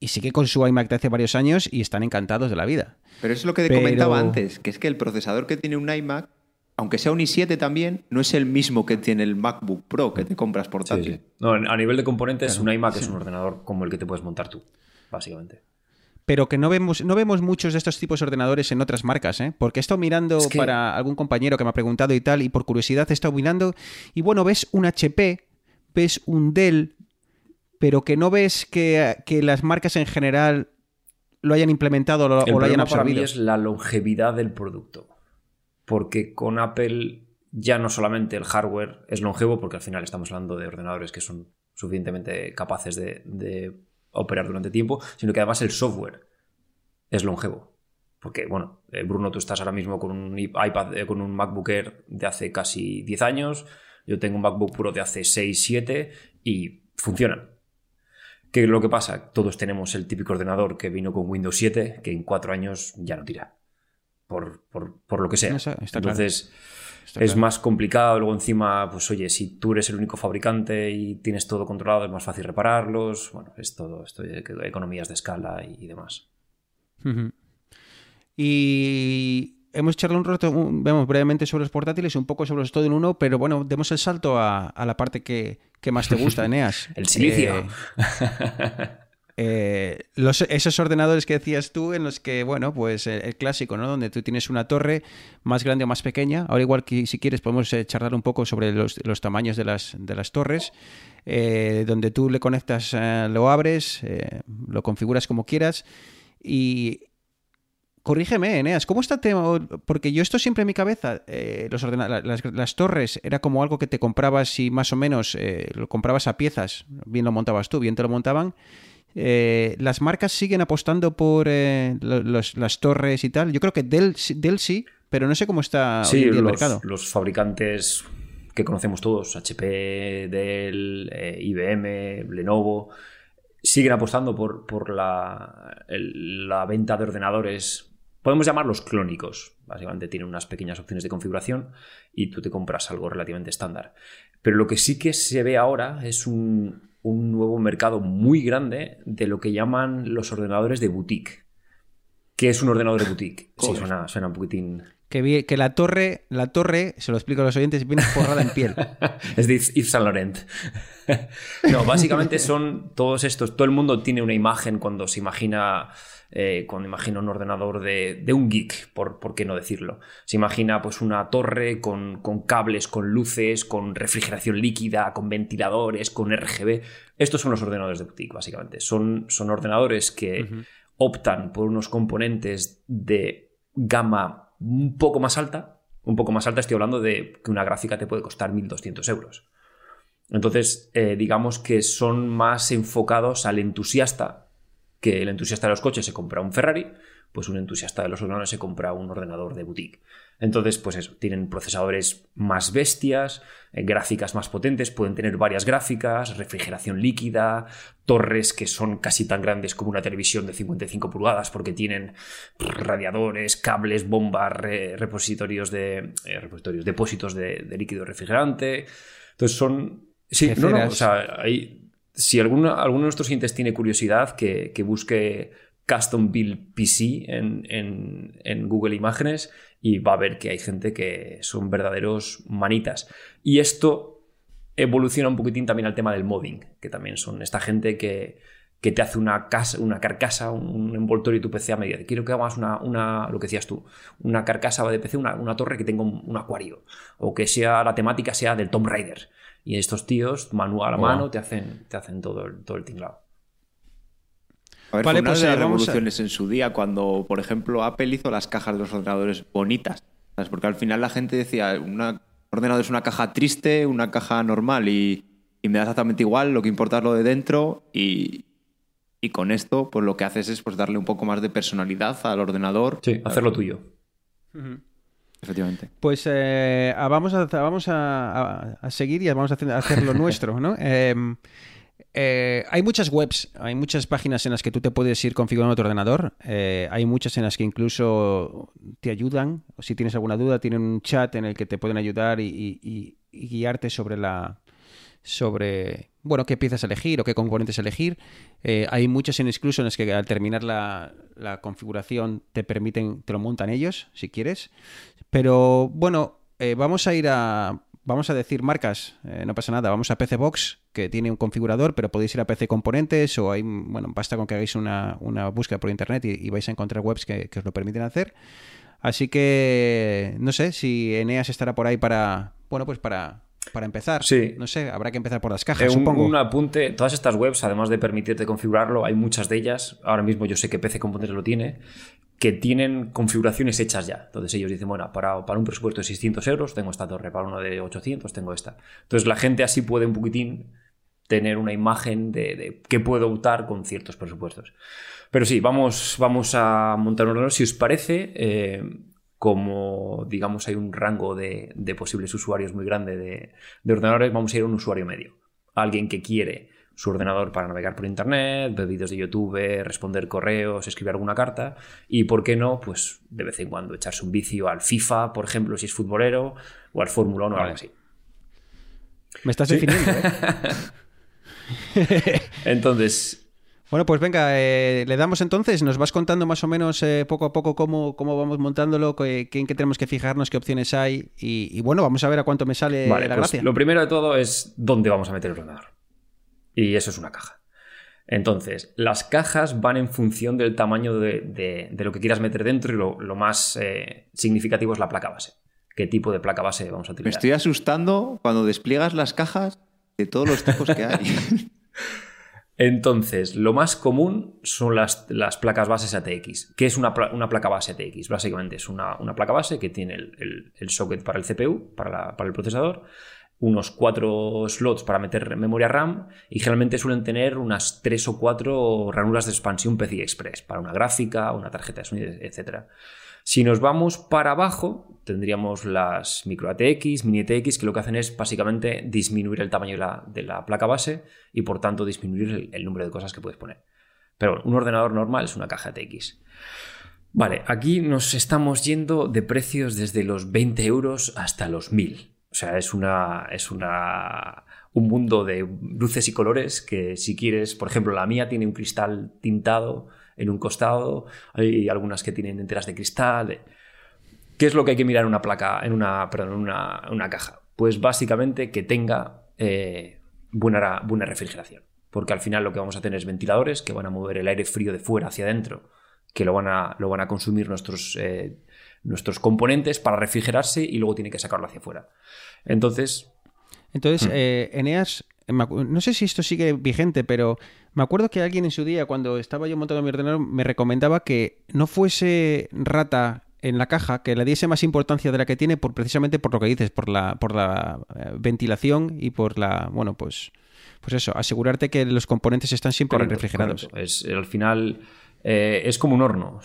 y sigue con su iMac de hace varios años y están encantados de la vida. Pero es lo que te Pero- comentaba antes, que es que el procesador que tiene un iMac, aunque sea un i7 también, no es el mismo que tiene el MacBook Pro que te compras Sí, portátil. sí. No, a nivel de componentes, un iMac es un ordenador como el que te puedes montar tú, básicamente. pero que no vemos, no vemos muchos de estos tipos de ordenadores en otras marcas, ¿eh? Porque he estado mirando Es que- para algún compañero que me ha preguntado y tal, y por curiosidad he estado mirando, y bueno, ves un HP, ves un Dell, pero que no ves que, que las marcas en general lo hayan implementado o lo, El o lo hayan problema para mí absorbido. es la longevidad del producto. Porque con Apple ya no solamente el hardware es longevo, porque al final estamos hablando de ordenadores que son suficientemente capaces de, de operar durante tiempo, sino que además el software es longevo. Porque, bueno, eh, Bruno, tú estás ahora mismo con un iPad, eh, con un MacBook Air de hace casi 10 años, yo tengo un MacBook Pro de hace 6, 7 y funcionan. ¿Qué es lo que pasa? Todos tenemos el típico ordenador que vino con Windows 7, que en cuatro años ya no tira. Por, por- por lo que sea. Está- está claro. Entonces, Está es claro. más complicado. Luego, encima, pues oye, si tú eres el único fabricante y tienes todo controlado, es más fácil repararlos. Bueno, es todo esto de economías de escala y, y demás. Y hemos charlado un rato, vemos brevemente sobre los portátiles, un poco sobre los todo en uno, pero bueno, demos el salto a, a la parte que, que más te gusta, [LAUGHS] Eneas. El silicio. Eh, eh, los- esos ordenadores que decías tú, en los que, bueno, pues el, el clásico, ¿no? Donde tú tienes una torre más grande o más pequeña. Ahora, igual que si quieres, podemos eh, charlar un poco sobre los, los tamaños de las, de las torres. eh, donde tú le conectas, eh, lo abres, eh, lo configuras como quieras. Y corrígeme, Eneas, ¿cómo está el tema? Porque yo esto siempre en mi cabeza, eh, los las, las torres era como algo que te comprabas y más o menos eh, lo comprabas a piezas, bien lo montabas tú, bien te lo montaban. Eh, las marcas siguen apostando por los- las torres y tal. Yo creo que Dell, sí- Dell sí, pero no sé cómo está hoy Sí, en día el mercado. los fabricantes que conocemos todos, HP, Dell, IBM, Lenovo, siguen apostando por, por la, el- la venta de ordenadores, podemos llamarlos clónicos. Básicamente tienen unas pequeñas opciones de configuración y tú te compras algo relativamente estándar. Pero lo que sí que se ve ahora es un, un nuevo mercado muy grande de lo que llaman los ordenadores de boutique. ¿Qué es un ordenador de boutique? Sí, suena, suena un poquitín Que, que la torre, la torre, se lo explico a los oyentes, viene forrada en piel. [LAUGHS] es de Yves Saint Laurent. [LAUGHS] no, básicamente son todos estos. Todo el mundo tiene una imagen cuando se imagina. Eh, cuando imagina un ordenador de, de un geek, por, por qué no decirlo. Se imagina pues una torre con, con cables, con luces, con refrigeración líquida, con ventiladores, con RGB. Estos son los ordenadores de boutique, básicamente. Son, son ordenadores que optan por unos componentes de gama un poco más alta. Un poco más alta, estoy hablando de que una gráfica te puede costar 1.200 euros. Entonces, eh, digamos que son más enfocados al entusiasta, que el entusiasta de los coches se compra un Ferrari, pues un entusiasta de los ordenadores se compra un ordenador de boutique. Entonces, pues eso, tienen procesadores más bestias, eh, gráficas más potentes, pueden tener varias gráficas, refrigeración líquida, torres que son casi tan grandes como una televisión de 55 pulgadas porque tienen radiadores, cables, bombas, re- repositorios de eh, repositorios, depósitos de, de líquido refrigerante. Entonces son sí, no, no, o sea, hay, si alguno, alguno de nuestros clientes tiene curiosidad, que, que busque Custom Build PC en, en- en Google Imágenes y va a ver que hay gente que son verdaderos manitas. Y esto evoluciona un poquitín también al tema del modding, que también son esta gente que, que te hace una, casa, una carcasa, un envoltorio de tu PC a medida. Quiero que hagas una, una, lo que decías tú, una carcasa de PC, una, una torre que tenga un, acuario. O que sea la temática sea del Tomb Raider. Y estos tíos, manual a mano, te hacen, te hacen todo el, todo el tinglado. A ver, vale, una pues de las revoluciones en su día cuando, por ejemplo, Apple hizo las cajas de los ordenadores bonitas. Porque al final la gente decía, una ordenador es una caja triste, una caja normal y, me da exactamente igual, lo que importa es lo de dentro y, con esto pues lo que haces es pues darle un poco más de personalidad al ordenador. Sí, hacerlo tuyo. Efectivamente. Pues eh, vamos, a, vamos a, seguir y vamos a hacer, lo [LAUGHS] nuestro, ¿no? Em, eh, hay muchas webs, hay muchas páginas en las que tú te puedes ir configurando tu ordenador. Eh, hay muchas en las que incluso te ayudan. O si tienes alguna duda, tienen un chat en el que te pueden ayudar y, guiarte sobre la. Sobre. bueno, qué piezas elegir o qué componentes elegir. Eh, hay muchas en las que al terminar la, la configuración te permiten, te lo montan ellos, si quieres. Pero bueno, vamos a ir a vamos a decir marcas, eh, no pasa nada, vamos a PC Box, que tiene un configurador, pero podéis ir a PC Componentes o hay, bueno, basta con que hagáis una, búsqueda por internet y, vais a encontrar webs que, os lo permiten hacer. Así que no sé si Eneas estará por ahí para, bueno, pues para, para empezar. Sí. No sé, habrá que empezar por las cajas, eh, supongo. Un apunte, todas estas webs, además de permitirte configurarlo, hay muchas de ellas. Ahora mismo yo sé que PC Componentes lo tiene que tienen configuraciones hechas ya. Entonces ellos dicen, bueno, para, para un presupuesto de 600 euros tengo esta torre, para uno de 800 tengo esta. Entonces la gente así puede un poquitín tener una imagen de, de qué puedo optar con ciertos presupuestos. Pero sí, vamos, vamos a montar un ordenador. Si os parece, eh, como digamos hay un rango de, de posibles usuarios muy grande de, de ordenadores, vamos a ir a un usuario medio. Alguien que quiere su ordenador para navegar por internet, ver vídeos de YouTube, responder correos, escribir alguna carta y, ¿por qué no? Pues de vez en cuando echarse un vicio al FIFA, por ejemplo, si es futbolero, o al Fórmula 1 o algo así. Me estás definiendo, ¿eh? [LAUGHS] [LAUGHS] Entonces... Bueno, pues venga, eh, le damos entonces, nos vas contando más o menos eh, poco a poco cómo, cómo vamos montándolo, qué, en qué tenemos que fijarnos, qué opciones hay y, bueno, vamos a ver a cuánto me sale la pues gracia. Lo primero de todo es dónde vamos a meter el ordenador. Y eso es una caja. Entonces, las cajas van en función del tamaño de, lo que quieras meter dentro y lo, más eh, significativo es la placa base. ¿Qué tipo de placa base vamos a utilizar? Me estoy asustando cuando despliegas las cajas de todos los tipos que hay. [LAUGHS] Entonces, lo más común son las, las placas bases ATX. ¿Qué es una, placa base ATX? Básicamente es una, placa base que tiene el, socket para el CPU, para, para el procesador, unos cuatro slots para meter memoria RAM y generalmente suelen tener unas tres o cuatro ranuras de expansión PCI Express para una gráfica, una tarjeta de sonido, etc. Si nos vamos para abajo, tendríamos las micro ATX, mini ATX, que lo que hacen es básicamente disminuir el tamaño de la, placa base y por tanto disminuir el, número de cosas que puedes poner. Pero un ordenador normal es una caja ATX. Vale, aquí nos estamos yendo de precios desde los 20 euros hasta los 1000. O sea, es una. es una. un mundo de luces y colores que si quieres, por ejemplo, la mía tiene un cristal tintado en un costado, hay algunas que tienen enteras de cristal. ¿Qué es lo que hay que mirar en una placa, en una, perdón, en una, caja? Pues básicamente que tenga eh, buena, buena refrigeración. Porque al final lo que vamos a tener es ventiladores que van a mover el aire frío de fuera hacia adentro, que lo van a, lo van a consumir nuestros eh, nuestros componentes para refrigerarse y luego tiene que sacarlo hacia afuera. Entonces... Entonces, hmm. eh, Eneas, no sé si esto sigue vigente, pero me acuerdo que alguien en su día, cuando estaba yo montando mi ordenador, me recomendaba que no fuese rata en la caja, que le diese más importancia de la que tiene por precisamente por lo que dices, por la, por la eh, ventilación y por la, bueno, pues, pues eso, asegurarte que los componentes están siempre refrigerados. Es, al final eh, es como un horno.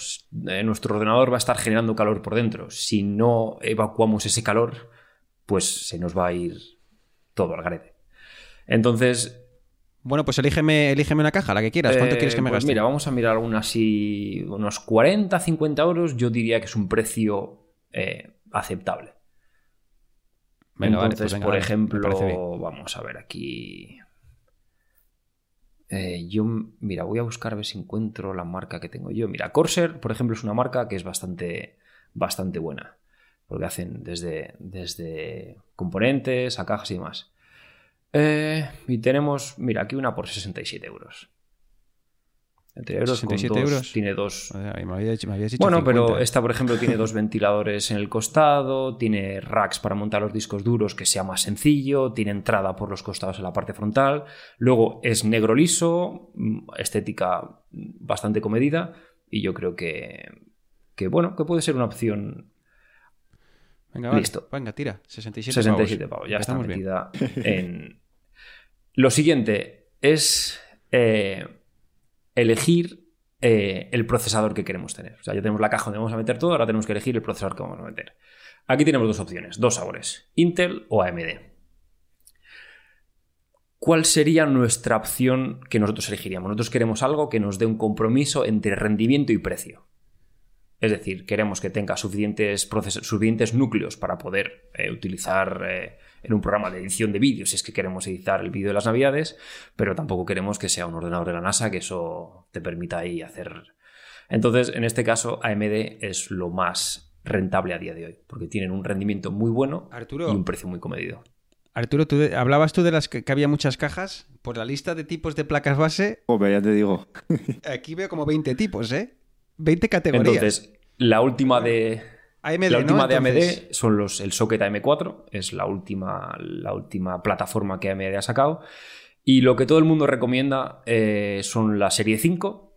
Eh, nuestro ordenador va a estar generando calor por dentro. Si no evacuamos ese calor, pues se nos va a ir todo al garete. Entonces. Bueno, pues elígeme, elígeme una caja, la que quieras. ¿Cuánto quieres que me pues gaste? Mira, vamos a mirar alguna así. Unos 40, 50 euros. Yo diría que es un precio eh, aceptable. Entonces, pues por ejemplo, vamos a ver aquí. Eh, yo, mira, voy a buscar a ver si encuentro la marca que tengo yo. Mira, Corsair, por ejemplo, es una marca que es bastante, bastante buena. Porque hacen desde, desde componentes a cajas y demás. Eh, y tenemos, mira, aquí una por 67 euros. Entre euros, con 67 dos- euros. Tiene dos. O sea, me habías, me habías dicho Bueno, 50. pero esta, por ejemplo, tiene dos [LAUGHS] ventiladores en el costado, tiene racks para montar los discos duros que sea más sencillo, tiene entrada por los costados en la parte frontal, luego es negro liso, mm, estética bastante comedida y yo creo que, que bueno, que puede ser una opción Venga, vale. listo. Venga, tira. 67 67 pavos. pavos, ya está Empezamos bien. metida en... [LAUGHS] Lo siguiente es eh, elegir eh, el procesador que queremos tener. O sea, ya tenemos la caja donde vamos a meter todo, ahora tenemos que elegir el procesador que vamos a meter. Aquí tenemos dos opciones, dos sabores, Intel o AMD. ¿Cuál sería nuestra opción que nosotros elegiríamos? Nosotros queremos algo que nos dé un compromiso entre rendimiento y precio. Es decir, queremos que tenga suficientes, núcleos para poder eh, utilizar eh, en un programa de edición de vídeos, si es que queremos editar el vídeo de las navidades, pero tampoco queremos que sea un ordenador de la NASA, que eso te permita ahí hacer... Entonces, en este caso, AMD es lo más rentable a día de hoy, porque tienen un rendimiento muy bueno Arturo. y un precio muy comedido. Arturo, tú de- hablabas tú de las que, que había muchas cajas. Por la lista de tipos de placas base, Joder, ya te digo. aquí veo como 20 tipos, ¿eh? 20 categorías. Entonces, la última de, AMD, la ¿no? última de Entonces, AMD son los, el socket AM4, es la última, la última plataforma que AMD ha sacado. Y lo que todo el mundo recomienda eh, son la serie 5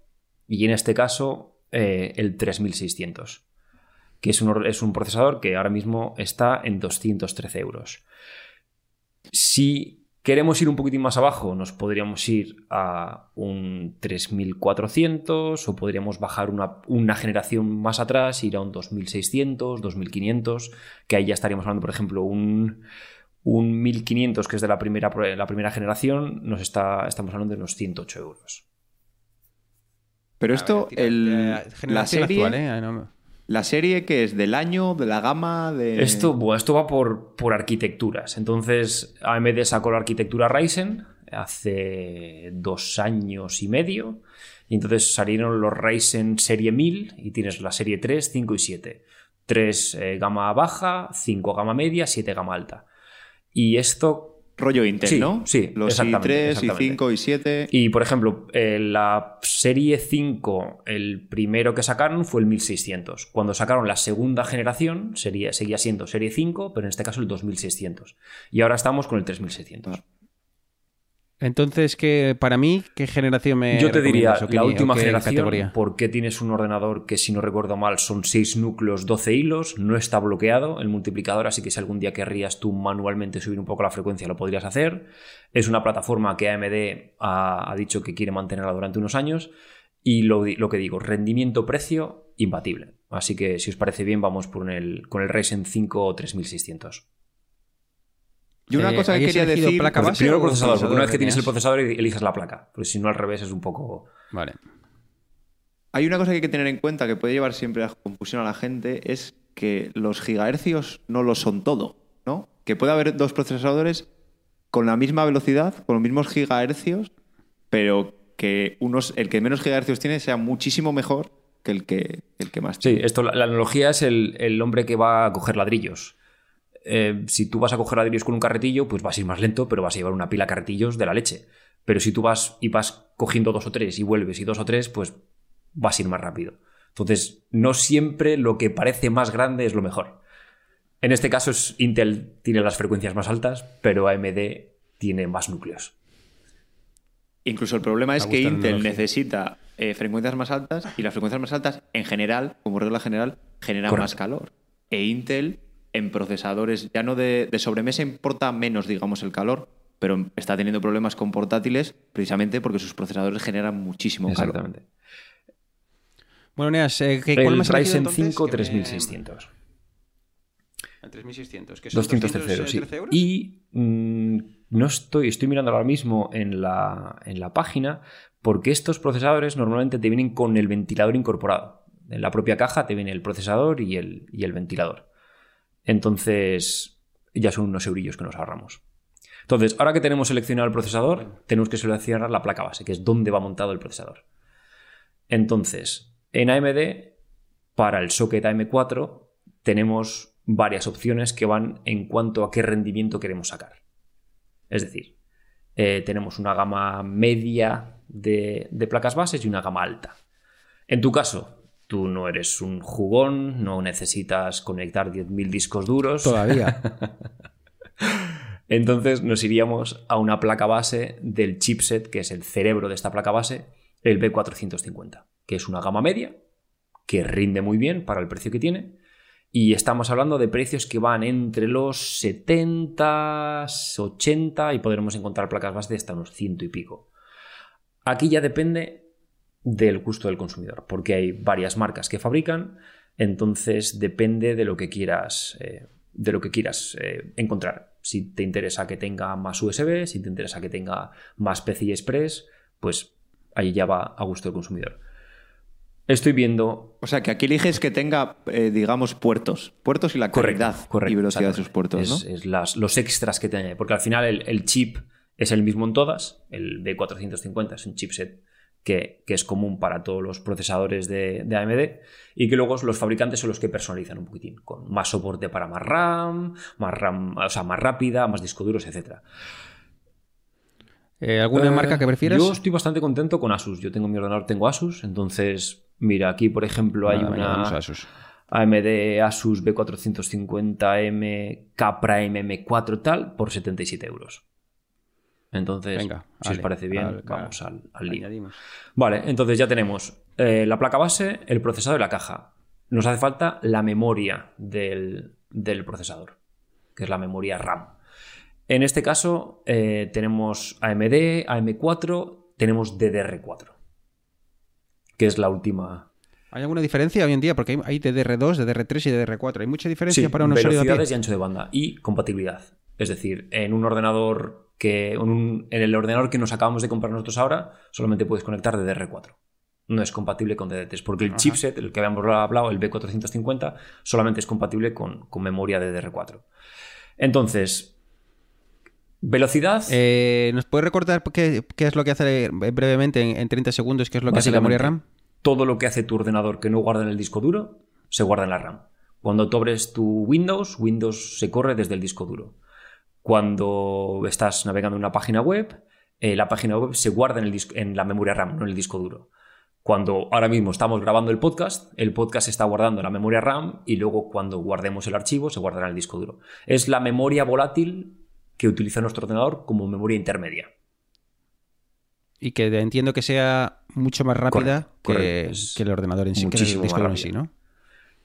y en este caso eh, el 3600, que es un, es un procesador que ahora mismo está en 213 euros. Si queremos ir un poquitín más abajo, nos podríamos ir a un 3400 o podríamos bajar una, una generación más atrás, ir a un 2600, 2500, que ahí ya estaríamos hablando, por ejemplo, un, un 1500 que es de la primera, pro- la primera generación, nos está, estamos hablando de unos 108 euros. Pero a esto, ver, tira, el, la serie, actual, ¿eh? No- la serie que es del año, de la gama, de... Esto, bueno, esto va por, por arquitecturas. Entonces, AMD sacó la arquitectura Ryzen hace dos años y medio. Y entonces salieron los Ryzen serie 1000 y tienes la serie 3, 5 y 7. 3 eh, gama baja, 5 gama media, 7 gama alta. Y esto Rollo Intel, Sí, ¿no? sí, Los exactamente, i3, exactamente. i5, i7... Y por ejemplo, eh, la serie 5, el primero que sacaron fue el 1600. Cuando sacaron la segunda generación, sería, seguía siendo serie 5, pero en este caso el 2600. Y ahora estamos con el 3600. Entonces, ¿qué, para mí, ¿qué generación me Yo te diría, qué la última generación, categoría? porque tienes un ordenador que, si no recuerdo mal, son 6 núcleos, 12 hilos, no está bloqueado el multiplicador, así que si algún día querrías tú manualmente subir un poco la frecuencia, lo podrías hacer. Es una plataforma que AMD ha, ha dicho que quiere mantenerla durante unos años. Y lo, lo que digo, rendimiento-precio, imbatible. Así que, si os parece bien, vamos por el, con el Ryzen 5 3600. Y una Eh, cosa que ¿ahí has quería decir... placa Pues base primero el procesador, porque una vez que tienes el procesador, eliges la placa. Porque si no, al revés, es un poco. Vale. Hay una cosa que hay que tener en cuenta que puede llevar siempre a confusión a la gente, es que los gigahercios no lo son todo, ¿no? Que puede haber dos procesadores con la misma velocidad, con los mismos gigahercios, pero que unos, el que menos gigahercios tiene sea muchísimo mejor que el que, el que más Sí, tiene. esto, la, la analogía es el, el hombre que va a coger ladrillos. Eh, si tú vas a coger ladrillos con un carretillo, pues vas a ir más lento, pero vas a llevar una pila de carretillos de la leche. Pero si tú vas y vas cogiendo dos o tres y vuelves y dos o tres, pues vas a ir más rápido. Entonces, no siempre lo que parece más grande es lo mejor. En este caso, es, Intel tiene las frecuencias más altas, pero AMD tiene más núcleos. Incluso el problema es que Intel necesita eh, frecuencias más altas y las frecuencias más altas, en general, como regla general, generan Correcto. más calor. E Intel, en procesadores, ya no de, de sobremesa, importa menos, digamos, el calor, pero está teniendo problemas con portátiles precisamente porque sus procesadores generan muchísimo calor. Exactamente. Bueno, Neas, eh, ¿qué- ¿cuál El más Ryzen entonces? 5 Que me- 3600. El 3600, que son 213 sí. 213 euros. Y mm, no estoy, estoy mirando ahora mismo en la, en la página porque estos procesadores normalmente te vienen con el ventilador incorporado. En la propia caja te viene el procesador y el, y el ventilador. Entonces ya son unos eurillos que nos ahorramos. Entonces, ahora que tenemos seleccionado el procesador, tenemos que seleccionar la placa base, que es donde va montado el procesador. Entonces, en AMD, para el socket AM4, tenemos varias opciones que van en cuanto a qué rendimiento queremos sacar. Es decir, eh, tenemos una gama media de, de placas bases y una gama alta. En tu caso, tú no eres un jugón, no necesitas conectar 10.000 discos duros. Todavía. [LAUGHS] Entonces nos iríamos a una placa base del chipset, que es el cerebro de esta placa base, el B450, que es una gama media, que rinde muy bien para el precio que tiene. Y estamos hablando de precios que van entre los 70, 80 y podremos encontrar placas base de hasta unos ciento y pico. Aquí ya depende del gusto del consumidor, porque hay varias marcas que fabrican, entonces depende de lo que quieras, eh, de lo que quieras eh, encontrar. Si te interesa que tenga más USB, si te interesa que tenga más PCI Express, pues ahí ya va a gusto del consumidor. Estoy viendo. O sea, que aquí eliges que tenga, eh, digamos, puertos. Puertos y la calidad y velocidad de sus puertos, es, ¿no? es las- los extras que tiene. Porque al final el, el chip es el mismo en todas. El B450 es un chipset que, que es común para todos los procesadores de, de AMD. Y que luego los fabricantes son los que personalizan un poquitín. Con más soporte para más RAM, más RAM, o sea, más rápida, más discos duros, etcétera. Eh, ¿Alguna Eh, marca que prefieras? Yo estoy bastante contento con Asus. Yo tengo mi ordenador, tengo Asus. Entonces, mira, aquí por ejemplo hay Ah, una Asus. AMD Asus B450M K-Prime M4 tal por 77 euros. Entonces, Venga, si ale, os parece bien, al- vamos al, al lío. Añadimos. Vale, entonces ya tenemos eh, la placa base, el procesador y la caja. Nos hace falta la memoria del, del procesador, que es la memoria RAM. En este caso eh, tenemos AMD, AM4, tenemos DDR4, que es la última. ¿Hay alguna diferencia hoy en día? Porque hay, hay DDR2, DDR3 y DDR4. ¿Hay mucha diferencia Sí, para un usuario de y ancho de banda y compatibilidad. Es decir, en un ordenador que en, un- en el ordenador que nos acabamos de comprar nosotros ahora, solamente puedes conectar DDR4. No es compatible con DDR3, porque el chipset, el que habíamos hablado, el B450, solamente es compatible con, con memoria DDR4. Entonces, velocidad. Eh, ¿Nos puedes recordar qué, qué es lo que hace eh, brevemente, en, en 30 segundos, qué es lo que hace la memoria RAM? todo lo que hace tu ordenador que no guarda en el disco duro, se guarda en la RAM. Cuando tú abres tu Windows, Windows se corre desde el disco duro. Cuando estás navegando en una página web, eh, la página web se guarda en, el dis- en la memoria RAM, no en el disco duro. Cuando ahora mismo estamos grabando el podcast, el podcast se está guardando en la memoria RAM y luego cuando guardemos el archivo se guardará en el disco duro. Es la memoria volátil que utiliza nuestro ordenador como memoria intermedia. Y que entiendo que sea mucho más rápida Correcto, que, el ordenador en sí, que el disco duro en sí, ¿no?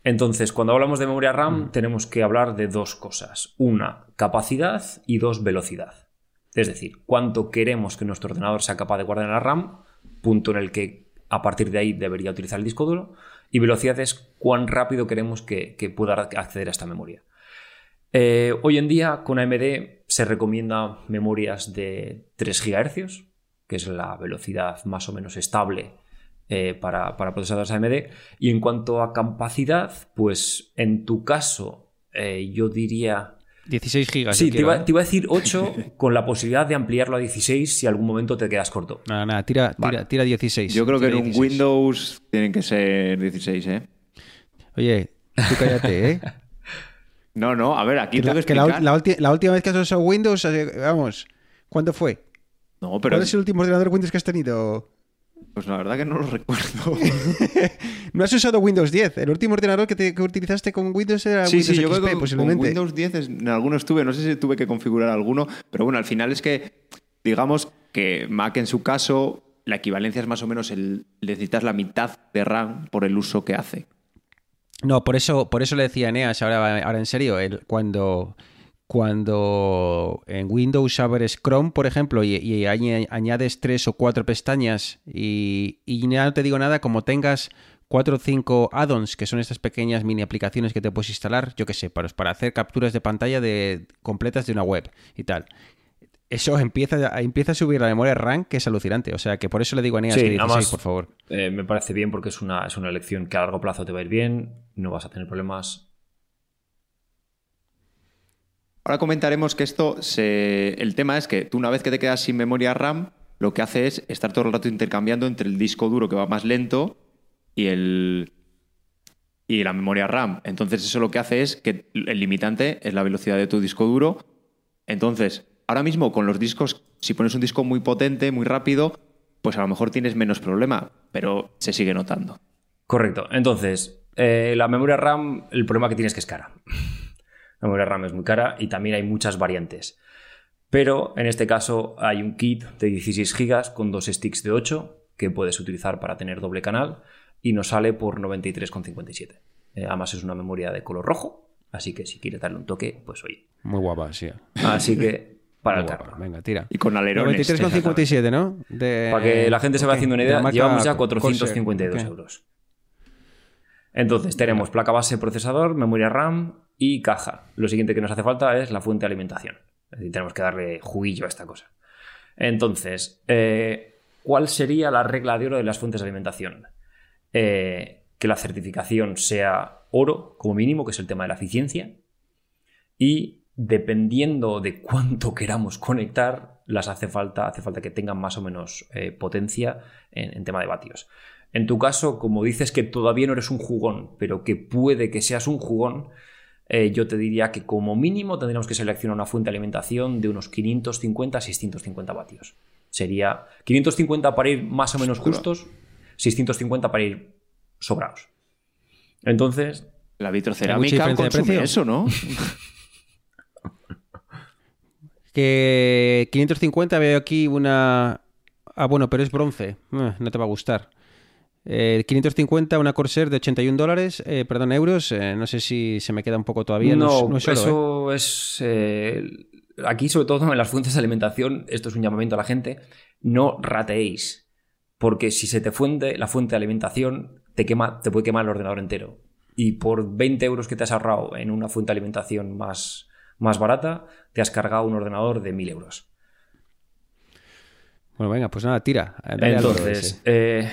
Entonces, cuando hablamos de memoria RAM, tenemos que hablar de dos cosas. Una, capacidad y dos, velocidad. Es decir, cuánto queremos que nuestro ordenador sea capaz de guardar en la RAM, punto en el que a partir de ahí debería utilizar el disco duro, y velocidad es cuán rápido queremos que, que pueda acceder a esta memoria. Eh, hoy en día, con AMD se recomienda memorias de 3 GHz, que es la velocidad más o menos estable eh, para, para procesadores AMD. Y en cuanto a capacidad, pues en tu caso, eh, yo diría. 16 gigas. Sí, te iba, ¿eh? te iba a decir 8 [LAUGHS] con la posibilidad de ampliarlo a 16 si algún momento te quedas corto. Nada, nada, tira, tira, Vale. tira 16. Yo creo que en un 16. Windows tienen que ser 16, ¿eh? Oye, tú cállate, ¿eh? [LAUGHS] No, no, a ver, aquí Que tengo la, que que la la la última vez que has usado Windows, vamos, ¿cuándo fue? No, pero ¿Cuál es el último ordenador Windows que has tenido? Pues la verdad que no lo [LAUGHS] recuerdo. [LAUGHS] No has usado Windows 10. El último ordenador que, te- que utilizaste con Windows era Sí, Windows sí, yo XP, creo que con posiblemente. Windows 10 es- en alguno estuve, no sé si tuve que configurar alguno, pero bueno, al final es que, digamos que Mac en su caso, la equivalencia es más o menos el necesitas la mitad de RAM por el uso que hace. No, por eso, por eso le decía a Eneas, ahora, ahora en serio, el- cuando, cuando en Windows abres Chrome, por ejemplo, y, y añ- añades tres o cuatro pestañas y, y ya no te digo nada, como tengas cuatro o cinco add-ons, que son estas pequeñas mini aplicaciones que te puedes instalar, yo qué sé, para, para hacer capturas de pantalla de, completas de una web y tal. Eso empieza, a- empieza a subir la memoria RAM, que es alucinante. O sea, que por eso le digo a Eneas Sí, que 16, además- por favor. Eh, me parece bien porque es una, es una elección que a largo plazo te va a ir bien, no vas a tener problemas. Ahora comentaremos que esto, se... el tema es que tú una vez que te quedas sin memoria RAM, lo que hace es estar todo el rato intercambiando entre el disco duro que va más lento y el y la memoria RAM. Entonces eso lo que hace es que el limitante es la velocidad de tu disco duro. Entonces, ahora mismo con los discos, si pones un disco muy potente, muy rápido, pues a lo mejor tienes menos problema, pero se sigue notando. Correcto. Entonces, eh, la memoria RAM, el problema que tienes es que es cara. La memoria RAM es muy cara y también hay muchas variantes. Pero en este caso hay un kit de 16 GB con dos sticks de 8 que puedes utilizar para tener doble canal y nos sale por 93,57. Eh, además es una memoria de color rojo, así que si quieres darle un toque, pues oye. Muy guapa, sí. Así que [LAUGHS] para Muy el guapa. carro. Venga, tira. Y con alerones. 93,57, ¿no? De- Para que la gente se vaya haciendo una de idea, llevamos ya Corsair. 452 Ok. euros. Entonces, tenemos placa base, procesador, memoria RAM y caja. Lo siguiente que nos hace falta es la fuente de alimentación. Es decir, tenemos que darle juguillo a esta cosa. Entonces, eh, ¿cuál sería la regla de oro de las fuentes de alimentación? Eh, que la certificación sea oro, como mínimo, que es el tema de la eficiencia. Y dependiendo de cuánto queramos conectar, las hace falta, hace falta que tengan más o menos eh, potencia en, en tema de vatios. En tu caso, como dices que todavía no eres un jugón, pero que puede que seas un jugón, eh, yo te diría que como mínimo tendríamos que seleccionar una fuente de alimentación de unos 550 a 650 vatios. Sería 550 para ir más o menos justos, 650 para ir sobrados. Entonces, La vitrocerámica consume precio. eso, ¿no? [LAUGHS] Que 550 veo aquí una... Ah, bueno, pero es bronce. Eh, no te va a gustar. Eh, 550, una Corsair de 81 dólares, eh, perdón, euros. eh, no sé si se me queda un poco todavía. No, no es oro, ¿eh? eso es. aquí, sobre todo en las fuentes de alimentación, esto es un llamamiento a la gente. No rateéis. Porque si se te funde la fuente de alimentación, te, quema, te puede quemar el ordenador entero. Y por 20 euros que te has ahorrado en una fuente de alimentación más, más barata, te has cargado un ordenador de 1000 euros. Bueno, venga, pues nada, tira. Entonces, eh,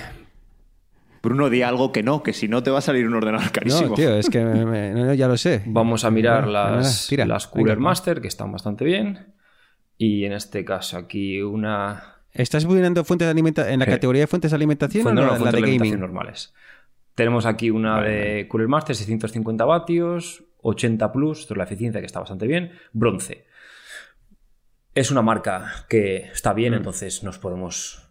Bruno, di algo que no, que si no te va a salir un ordenador carísimo. No, tío, es que [LAUGHS] me- me- no, no, ya lo sé. Vamos a mirar Bueno, las, nada, tira. las Cooler. Master, que están bastante bien. Y en este caso aquí una... ¿Estás mirando fuentes de alimentación en la Sí. categoría de fuentes de alimentación Fuente- o no, la, la fuentes de de alimentación gaming? normales. Tenemos aquí una Vale, de Cooler Master, 650 vatios, 80 plus, esto es la eficiencia que está bastante bien. Bronce. Es una marca que está bien, Mm. entonces nos podemos,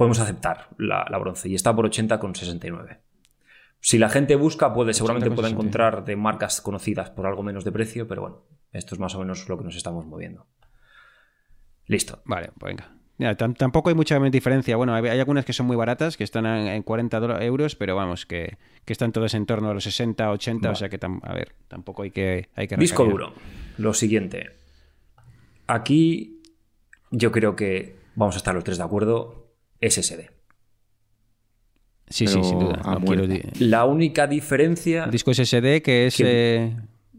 podemos aceptar la, la bronce. Y está por 80,69. Si la gente busca, puede, seguramente pueda 80,69. encontrar de marcas conocidas por algo menos de precio, pero bueno, esto es más o menos lo que nos estamos moviendo. Listo. Vale, pues venga. Mira, tampoco hay mucha diferencia. Bueno, hay, hay algunas que son muy baratas, que están en, en 40 dola- euros, pero vamos, que, que están todas en torno a los 60, 80, o sea que, a ver, tampoco hay que, hay que Disco duro. Lo siguiente. Aquí yo creo que vamos a estar los tres de acuerdo. SSD. Sí, Pero sí, sin duda. No quiero La única diferencia. disco SSD, que es... Eh,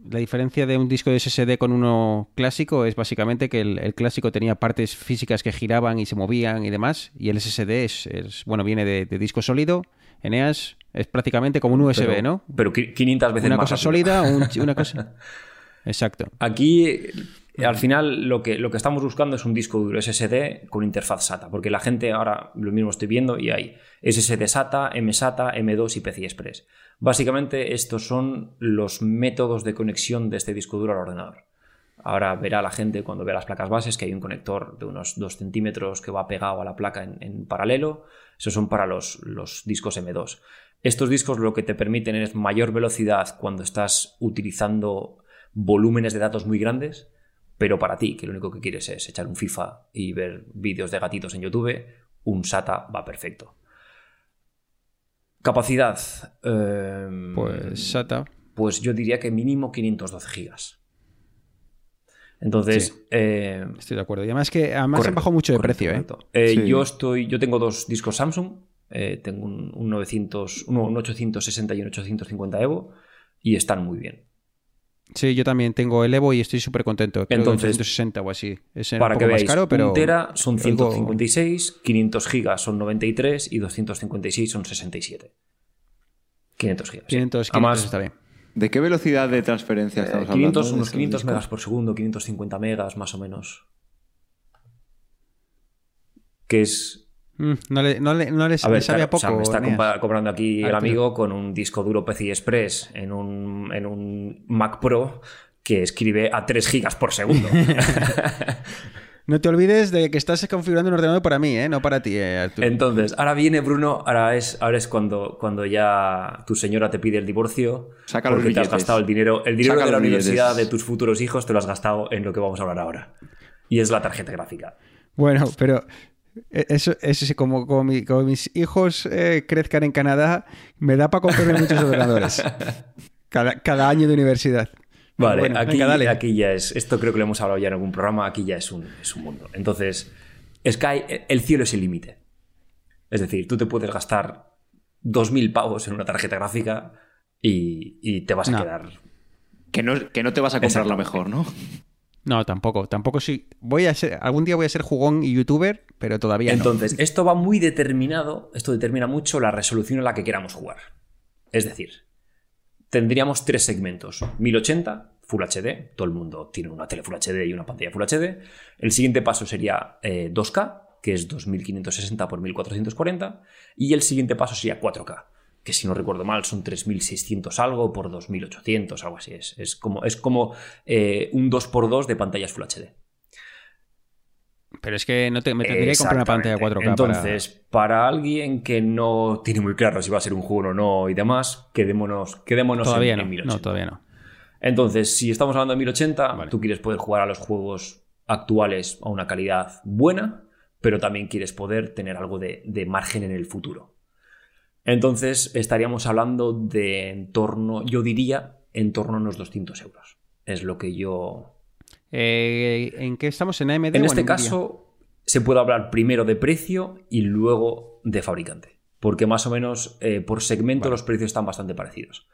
la diferencia de un disco de SSD con uno clásico es básicamente que el, el clásico tenía partes físicas que giraban y se movían y demás, y el SSD es, es- bueno, viene de, de disco sólido, Eneas, es prácticamente como un USB, pero, ¿no? Pero qui- 500 veces Una más cosa rápido. sólida, un una cosa... [LAUGHS] Exacto. Aquí, al final, lo que, lo que estamos buscando es un disco duro SSD con interfaz SATA, porque la gente ahora lo mismo estoy viendo y hay SSD SATA, MSATA, M2 y PCI Express. Básicamente, estos son los métodos de conexión de este disco duro al ordenador. Ahora verá la gente cuando vea las placas bases que hay un conector de unos 2 centímetros que va pegado a la placa en, en paralelo. Esos son para los, los discos M2. Estos discos lo que te permiten es mayor velocidad cuando estás utilizando volúmenes de datos muy grandes, pero para ti, que lo único que quieres es echar un FIFA y ver vídeos de gatitos en YouTube, un SATA va perfecto. Capacidad. em, Pues SATA. pues yo diría que mínimo 512 gigas. Entonces, Sí. eh, Estoy de acuerdo. Y además que además han correcto, bajado mucho de correcto, precio, ¿eh? Eh, Sí. Yo estoy, yo tengo dos discos Samsung. eh, tengo un, un 900, un, un 860 y un 850 Evo y están muy bien. Sí, yo también tengo el Evo y estoy súper contento. Creo Entonces, que 160 o así. Es Para un que poco veáis, más caro, pero un tera son algo- 156, 500 gigas son 93 y 256 son 67. 500 gigas. sí. 500, 500 Además, está bien. ¿De qué velocidad de transferencia eh, estamos 500, hablando? unos estos 500 discos? megas por segundo, 550 megas más o menos. Que es no le, no le, no le- A ver, claro, poco. o sea, me está compa- comprando aquí el amigo con un disco duro PCI Express en un, en un Mac Pro que escribe a 3 gigas por segundo. [LAUGHS] no te olvides de que estás configurando un ordenador para mí, ¿eh? no para ti, eh, Arturo. Entonces, ahora viene Bruno, ahora es, ahora es cuando, cuando ya tu señora te pide el divorcio. Saca los porque te has gastado el dinero. El dinero Saca de la billetes. universidad de tus futuros hijos te lo has gastado en lo que vamos a hablar ahora. Y es la tarjeta gráfica. Bueno, pero eso, eso sí, como, como, mi- como mis hijos eh, crezcan en Canadá, me da para comprarme muchos ordenadores. [LAUGHS] Cada, cada año de universidad. Vale, Bueno, aquí, venga, dale. aquí ya es. Esto creo que lo hemos hablado ya en algún programa. Aquí ya es un, es un mundo. Entonces, Sky, el cielo es el límite. Es decir, tú te puedes gastar 2.000 pavos en una tarjeta gráfica y, y te vas a No. quedar. Que no, que no te vas a comprar la mejor, ¿no? No, tampoco. Tampoco sí. Voy a ser, algún día voy a ser jugón y youtuber, pero todavía no. Entonces, esto va muy determinado, esto determina mucho la resolución a la que queramos jugar. Es decir, tendríamos tres segmentos. 1080, Full HD, todo el mundo tiene una tele Full HD y una pantalla Full HD. El siguiente paso sería eh, 2K, que es 2560 por 1440. Y el siguiente paso sería 4K, que si no recuerdo mal son 3600 algo por 2800, algo así. Es, es como, es como eh, un 2x2 de pantallas Full HD. Pero es que no te, me tendría que comprar una pantalla 4K. Exactamente. Entonces, para... alguien que no tiene muy claro si va a ser un juego o no y demás, quedémonos, quedémonos. Todavía en, no. en 1080. No, todavía no. Entonces, si estamos hablando de 1080, Vale. tú quieres poder jugar a los juegos actuales a una calidad buena, pero también quieres poder tener algo de, de margen en el futuro. Entonces, estaríamos hablando de en torno, yo diría, en torno a unos 200 euros. Es lo que yo Eh, ¿En qué estamos? ¿En AMD en o este caso, se puede hablar primero de precio y luego de fabricante. Porque más o menos eh, por segmento los precios están bastante parecidos.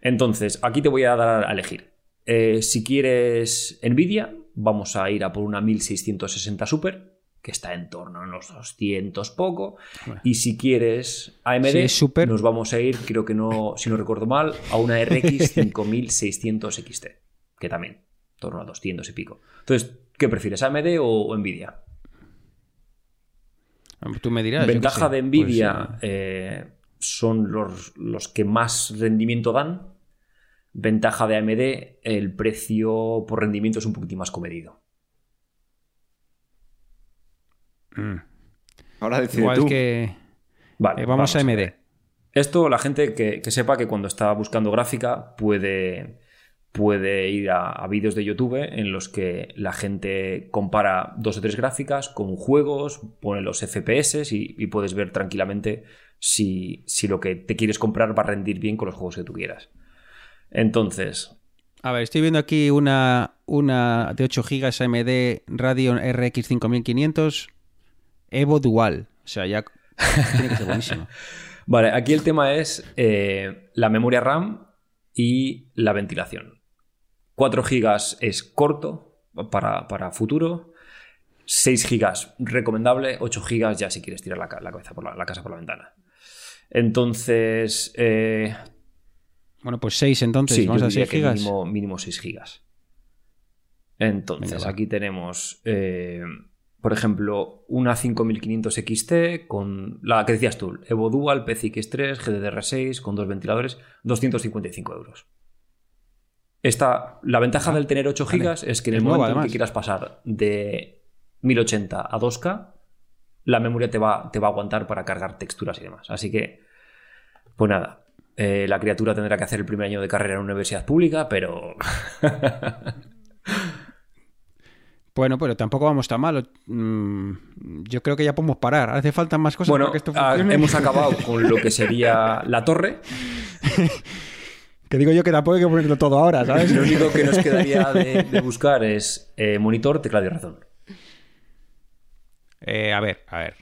Entonces, aquí te voy a dar a elegir. Eh, si quieres Nvidia, vamos a ir a por una 1660 Super, que está en torno a unos 200 poco. Bueno. Y si quieres AMD, es Super- nos vamos a ir, creo que no, si no recuerdo mal, a una RX 5600 XT, que también, en torno a 200 y pico. Entonces, ¿qué prefieres, AMD o, o Nvidia? Tú me dirás. Ventaja de Pues, Nvidia eh, eh, son los, los que más rendimiento dan. Ventaja de AMD, el precio por rendimiento es un poquitín más comedido. Mm. Ahora decide Igual tú. que. Vale, eh, vamos, a AMD. Esto, la gente que, que sepa que cuando está buscando gráfica puede, puede ir a, a vídeos de YouTube en los que la gente compara dos o tres gráficas con juegos, pone los FPS y, y puedes ver tranquilamente si, si lo que te quieres comprar va a rendir bien con los juegos que tú quieras. Entonces, A ver, estoy viendo aquí una, una de 8 GB AMD Radeon RX 5500 Evo Dual. O sea, ya [LAUGHS] tiene que ser buenísimo. Vale, aquí el tema es eh, la memoria RAM y la ventilación. 4 GB es corto para, para futuro. 6 GB recomendable. 8 GB ya si quieres tirar la, la cabeza por la, la casa por la ventana. Entonces, eh, Bueno, pues 6 entonces. sí, Vamos yo a diría 6 que GB. mínimo, mínimo 6 GB. Entonces, Venga, aquí tenemos, eh, por ejemplo, una 5500 XT con la que decías tú, Evo Dual, PCX3, GDDR6 con dos ventiladores, 255 euros. Esta, la ventaja del tener 8 vale. GB es que en el momento en que quieras pasar de 1080 a 2K, la memoria te va, te va a aguantar para cargar texturas y demás. Así que, pues nada, eh, la criatura tendrá que hacer el primer año de carrera en una universidad pública, pero [LAUGHS] Bueno, pero tampoco vamos tan mal. Mm, Yo creo que ya podemos parar. Hace falta más cosas bueno, para que esto ah, funcione. hemos acabado [LAUGHS] con lo que sería la torre. Que digo yo que tampoco hay que ponerlo todo ahora, ¿sabes? Lo único que nos quedaría de, [LAUGHS] de buscar es eh, monitor, teclado y razón. Eh, a ver, a ver.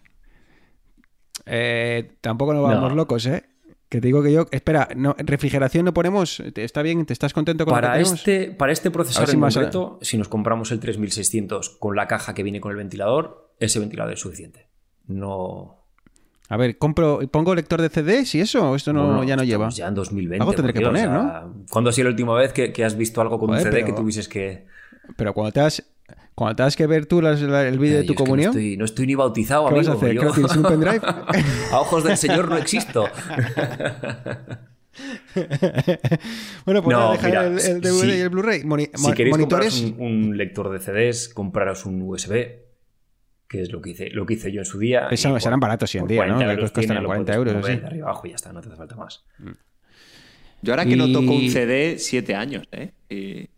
Eh, tampoco nos vamos No. locos, ¿eh? Que te digo que yo. Espera, no, refrigeración no ponemos. ¿Te- ¿Está bien? ¿Te estás contento con lo Para que tenemos? este, para este procesador en concreto, si nos compramos el 3600 con la caja que viene con el ventilador, ese ventilador es suficiente. No. A ver, compro, pongo lector de CDs y eso, o esto no, ya no lleva. Ya en 2020. Algo tendré que poner, o sea, ¿Cuándo ha sido la última vez que, que has visto algo con Joder, un CD pero- que tuvieses que. Pero cuando te has, cuando te has que ver tú las- la- el vídeo Eh, de yo tu comunión, no, estoy, no estoy ni bautizado, ¿qué vas a hacer? yo- ¿Qué lo tienes, un pendrive? [LAUGHS] a ojos del Señor no existo. [LAUGHS] bueno, pues No, nada, dejar mira, el, el si- DVD y el Blu-ray. Moni- si queréis monitores. compraros un, un lector de CDs, compraros un USB. que es lo que hice, lo que hice yo en su día. Esa- y por- serán baratos hoy en día, ¿no? 40 Que euros costan tiene, lo 40 puedes euros, sí. arriba abajo y ya está, no te hace falta más. Yo ahora que no toco un CD, 7 años, ¿eh? Y,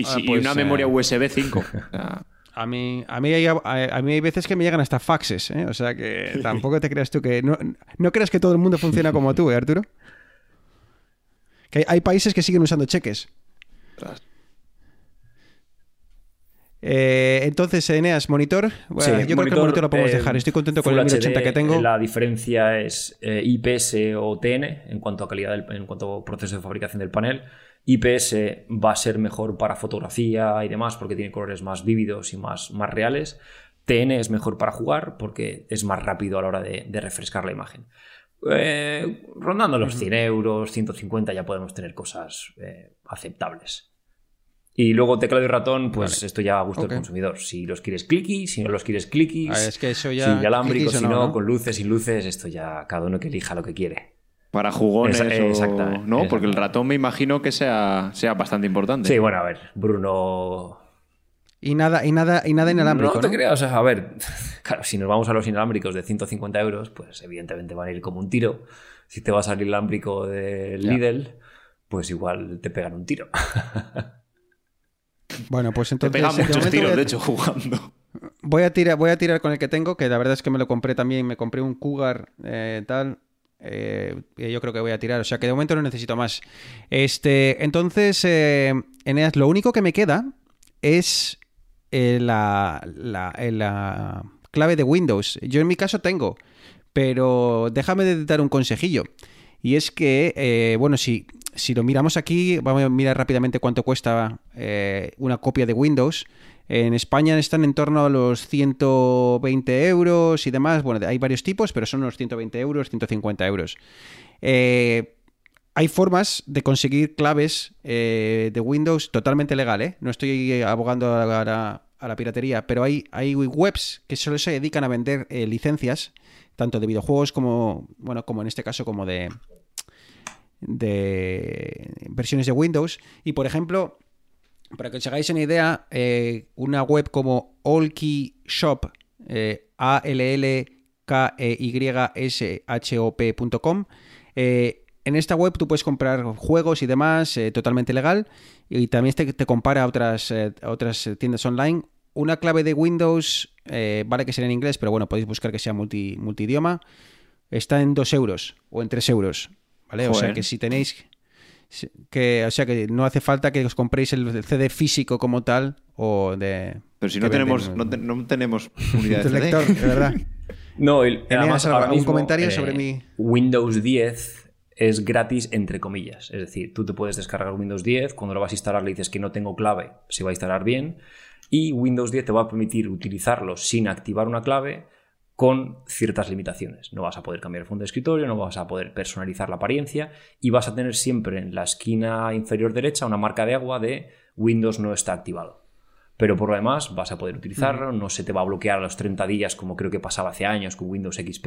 y, Ah, y pues, una eh, memoria USB 5. O sea, A mí, a, mí hay, a, a mí hay veces que me llegan hasta faxes, ¿eh? O sea que [LAUGHS] tampoco te creas tú que... No, no creas que todo el mundo funciona como tú, ¿eh, Arturo? Que hay, hay países que siguen usando cheques. Eh, entonces, Eneas, monitor. Bueno, yo creo que el monitor lo podemos eh, dejar. Estoy contento con el Full 1080 HD, que tengo. La diferencia es eh, IPS o TN en cuanto a calidad, del, en cuanto a proceso de fabricación del panel. IPS va a ser mejor para fotografía y demás porque tiene colores más vívidos y más, más reales. TN es mejor para jugar porque es más rápido a la hora de, de refrescar la imagen. Eh, rondando los 100 euros, 150 ya podemos tener cosas eh, aceptables. Y luego teclado y ratón, pues esto ya a gusto del consumidor. Si los quieres clicky, si no los quieres clicky, Ah, es que eso ya. si cliquis si no, ¿no? con luces, sin luces, esto ya cada uno que elija lo que quiere. Para jugones Esa- o- exacta- ¿no? Porque el ratón me imagino que sea, sea bastante importante. Sí, bueno, a ver, Bruno. Y nada, y nada, y nada inalámbrico. no te ¿no? creas, o sea, a ver, [LAUGHS] claro, si nos vamos a los inalámbricos de 150 euros, pues evidentemente van a ir como un tiro. Si te vas al inalámbrico de Ya. Lidl, pues igual te pegan un tiro. [LAUGHS] Bueno, pues Te entonces. pegan de muchos momento tiros, a- de hecho, jugando. Voy a, tirar, voy a tirar con el que tengo, que la verdad es que me lo compré también. Me compré un Cougar eh, tal. Eh, yo creo que voy a tirar. O sea que de momento no necesito más. Este, entonces, eh, Eneas, lo único que me queda es eh, la, la- eh, la clave de Windows. Yo en mi caso tengo, pero déjame de dar un consejillo. Y es que, bueno, si, si lo miramos aquí, vamos a mirar rápidamente cuánto cuesta una copia de Windows. En España están en torno a los 120 euros y demás. Bueno, hay varios tipos, pero son unos 120 euros, 150 euros. Eh, hay formas de conseguir claves eh, de Windows totalmente legal, ¿eh? No estoy abogando a la, piratería, pero hay, webs que solo se dedican a vender licencias, tanto de videojuegos como, bueno, como en este caso, como de versiones de Windows. Y por ejemplo, para que os hagáis una idea, eh, una web como Allkey Shop, eh, a l l k e y s h o p.com, eh, en esta web tú puedes comprar juegos y demás totalmente legal y también te, te compara a otras, a otras tiendas online. Una clave de Windows, vale que sea en inglés, pero bueno, podéis buscar que sea multi, multidioma, está en 2 euros o en 3 euros. ¿vale? O sea que si tenéis que o sea que no hace falta que os compréis el CD físico como tal o de Pero si no tenemos, no, te- no tenemos [LAUGHS] unidad de lector, de verdad. [LAUGHS] No, el, ¿Tenías además, ahora comentario eh, sobre mi- Windows 10 es gratis entre comillas. Es decir, tú te puedes descargar Windows 10, cuando lo vas a instalar le dices que no tengo clave, se va a instalar bien, y Windows 10 te va a permitir utilizarlo sin activar una clave con ciertas limitaciones. No vas a poder cambiar el fondo de escritorio, no vas a poder personalizar la apariencia y vas a tener siempre en la esquina inferior derecha una marca de agua de Windows no está activado. Pero por lo demás vas a poder utilizarlo, no se te va a bloquear a los 30 días como creo que pasaba hace años con Windows XP.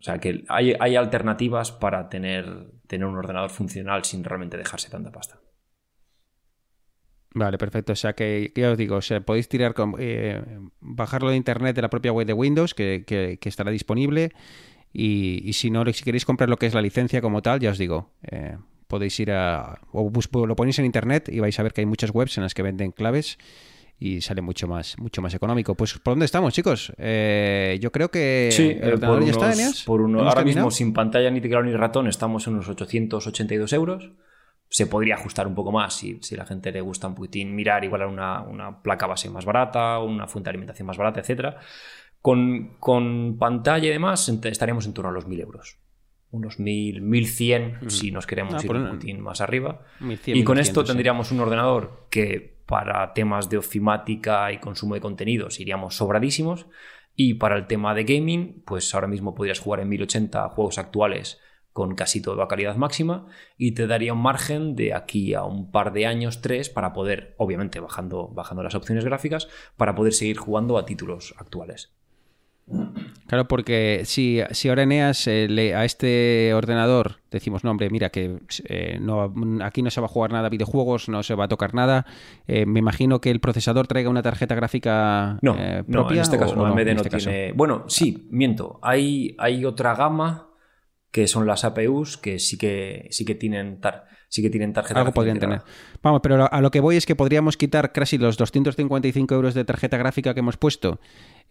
O sea que hay, hay alternativas para tener, tener un ordenador funcional sin realmente dejarse tanta pasta. Vale, perfecto. O sea que, ya os digo, o sea, podéis tirar con, eh, bajarlo de internet de la propia web de Windows, que, que- que estará disponible. Y, y si no, si queréis comprar lo que es la licencia como tal, ya os digo, eh, podéis ir a. O bus- lo ponéis en internet y vais a ver que hay muchas webs en las que venden claves y sale mucho más, mucho más económico. Pues, ¿por dónde estamos, chicos? Eh, yo creo que Sí, el eh, ordenador por ya está, unos- por uno- ¿Hemos ahora terminado? mismo sin pantalla ni teclado ni ratón estamos en unos 882 euros. Se podría ajustar un poco más si, si la gente le gusta un poquitín mirar igual a una, una placa base más barata, una fuente de alimentación más barata, etcétera. Con, con pantalla y demás estaríamos en torno a los 1000 euros. Unos 1000, 1100 si nos queremos Ah, ir por un poquitín más arriba. 1100, y con esto 1200, sí. tendríamos un ordenador que para temas de ofimática y consumo de contenidos iríamos sobradísimos. Y para el tema de gaming, pues ahora mismo podrías jugar en 1080 juegos actuales con casi todo a calidad máxima y te daría un margen de aquí a un par de años, tres, para poder, obviamente bajando, bajando las opciones gráficas, para poder seguir jugando a títulos actuales. Claro, porque si, si ahora Eneas eh, le- a este ordenador decimos, no, hombre, mira, que eh, no, aquí no se va a jugar nada a videojuegos, no se va a tocar nada, eh, me imagino que el procesador traiga una tarjeta gráfica No, eh, no, propia. en este caso o no, AMD no este caso? Bueno, sí, miento. Hay, hay otra gama que son las APUs que sí que sí que tienen tar- sí que tienen tarjeta Algo podrían integrada. tener. Vamos, pero a lo que voy es que podríamos quitar casi los 255 euros de tarjeta gráfica que hemos puesto.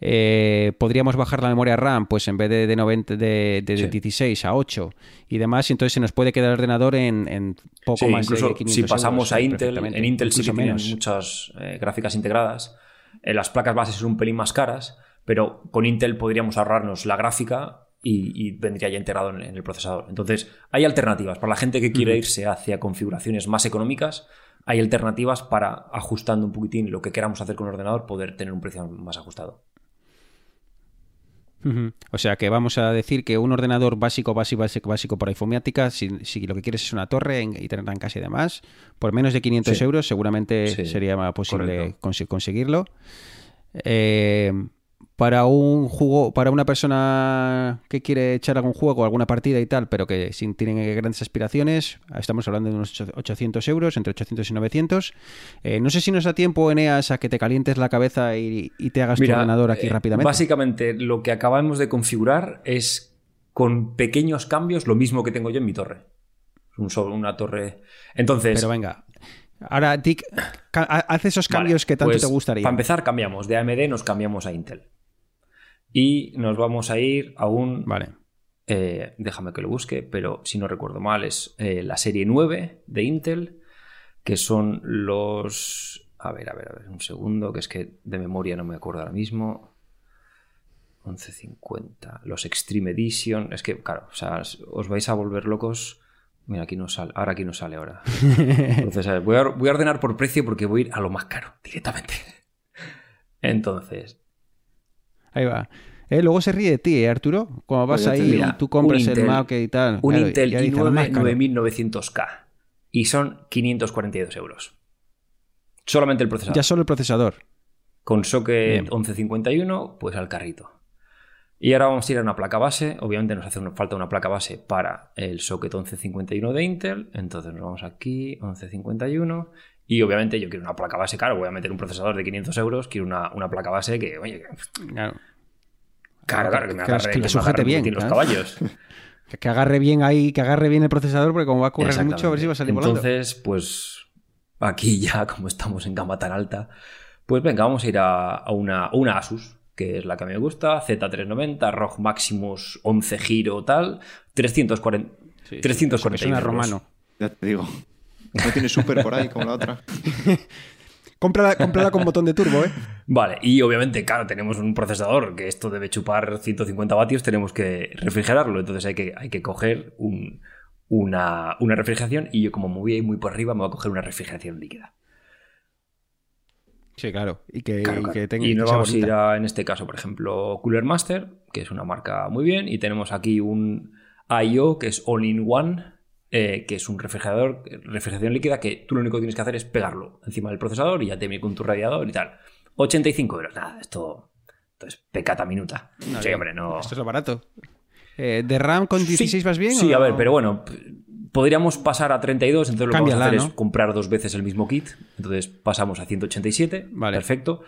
Eh, podríamos bajar la memoria RAM, pues en vez de, de, 90, de, de Sí. 16 a 8 y demás, y entonces se nos puede quedar el ordenador en, en poco Sí, más incluso de 500 si pasamos euros, a sí, Intel, en Intel sí que tienen menos. muchas eh, gráficas integradas. Eh, las placas bases son un pelín más caras, pero con Intel podríamos ahorrarnos la gráfica y, y vendría ya integrado en, en el procesador. Entonces, hay alternativas. Para la gente que quiere irse hacia configuraciones más económicas, hay alternativas para, ajustando un poquitín lo que queramos hacer con el ordenador, poder tener un precio más ajustado. O sea que vamos a decir que un ordenador básico, básico, básico, básico para informática, si, si lo que quieres es una torre y tenerla en casa y demás, por menos de 500 Sí. euros seguramente Sí, sería posible conseguirlo. Eh, para un juego, para una persona que quiere echar algún juego, alguna partida y tal, pero que sin tiene grandes aspiraciones, estamos hablando de unos 800 euros, entre 800 y 900. Eh, no sé si nos da tiempo, Eneas, a que te calientes la cabeza y, y te hagas tu ordenador aquí eh, rápidamente. Básicamente, lo que acabamos de configurar es con pequeños cambios lo mismo que tengo yo en mi torre. Un una torre. Entonces, Pero venga. Ahora, ha- haz esos Vale, cambios que tanto pues, te gustaría. Para empezar, cambiamos. De AMD nos cambiamos a Intel. Y nos vamos a ir a un. Vale. eh, déjame que lo busque, pero si no recuerdo mal, es eh, la serie 9 de Intel, que son los. A ver, a ver, a ver, un segundo, que es que de memoria no me acuerdo ahora mismo. 1150. Los Extreme Edition. Es que, claro, o sea, os vais a volver locos. Mira, aquí no sale. Ahora aquí no sale ahora. [LAUGHS] Entonces, a ver, voy, a, voy a ordenar por precio porque voy a ir a lo más caro directamente. Entonces, Ahí va. Eh, luego se ríe de ti, ¿eh, Arturo? Cuando vas Pues ahí y tú compras el Mac y tal. un Claro, Intel ya dice, lo i9 más caro. 9900K y son 542 euros. Solamente el procesador. Ya solo el procesador. Con socket Bien. 1151, pues al carrito. Y ahora vamos a ir a una placa base. Obviamente nos hace falta una placa base para el socket 1151 de Intel. Entonces nos vamos aquí, 1151. Y obviamente yo quiero una placa base, claro, voy a meter un procesador de 500 euros, quiero una, una placa base que, oye, Claro. claro, claro, que me Que- agarre, que me sujete bien, los claro. caballos. [LAUGHS] Que, agarre bien ahí, que agarre bien el procesador, porque como va a correr mucho, a ver si va a salir volando. Entonces, pues aquí ya, [LAUGHS] como estamos en gama tan alta, pues venga, vamos a ir a, a una, a una Asus, que es la que me gusta, Z390, ROG Maximus 11 giro tal, 340, Sí, sí, 340 Suena euros. romano. Ya te digo. No tiene súper por ahí como la otra. [LAUGHS] Cómprala, cómprala con botón de turbo, ¿eh? Vale, y obviamente, claro, tenemos un procesador que esto debe chupar 150 vatios, tenemos que refrigerarlo, entonces hay que, hay que coger un- una, una refrigeración y yo como me voy a ir muy por arriba me voy a coger una refrigeración líquida. Sí, claro. Y que, Claro, y claro. que tenga Y nos vamos a ir a, en este caso, por ejemplo, Cooler Master, que es una marca muy bien, y tenemos aquí un IO, que es All-in-One, eh, que es un refrigerador, refrigeración líquida, que tú lo único que tienes que hacer es pegarlo encima del procesador y ya te viene con tu radiador y tal. 85 euros, nada, esto, esto es pecata minuta. No, sí, hombre, no... Esto es lo barato. Eh, ¿De RAM con 16 Sí, vas bien? Sí, o a ver, pero bueno, podríamos pasar a 32, entonces lo que vamos a hacer ¿no? es comprar dos veces el mismo kit. Entonces pasamos a 187, Vale. perfecto.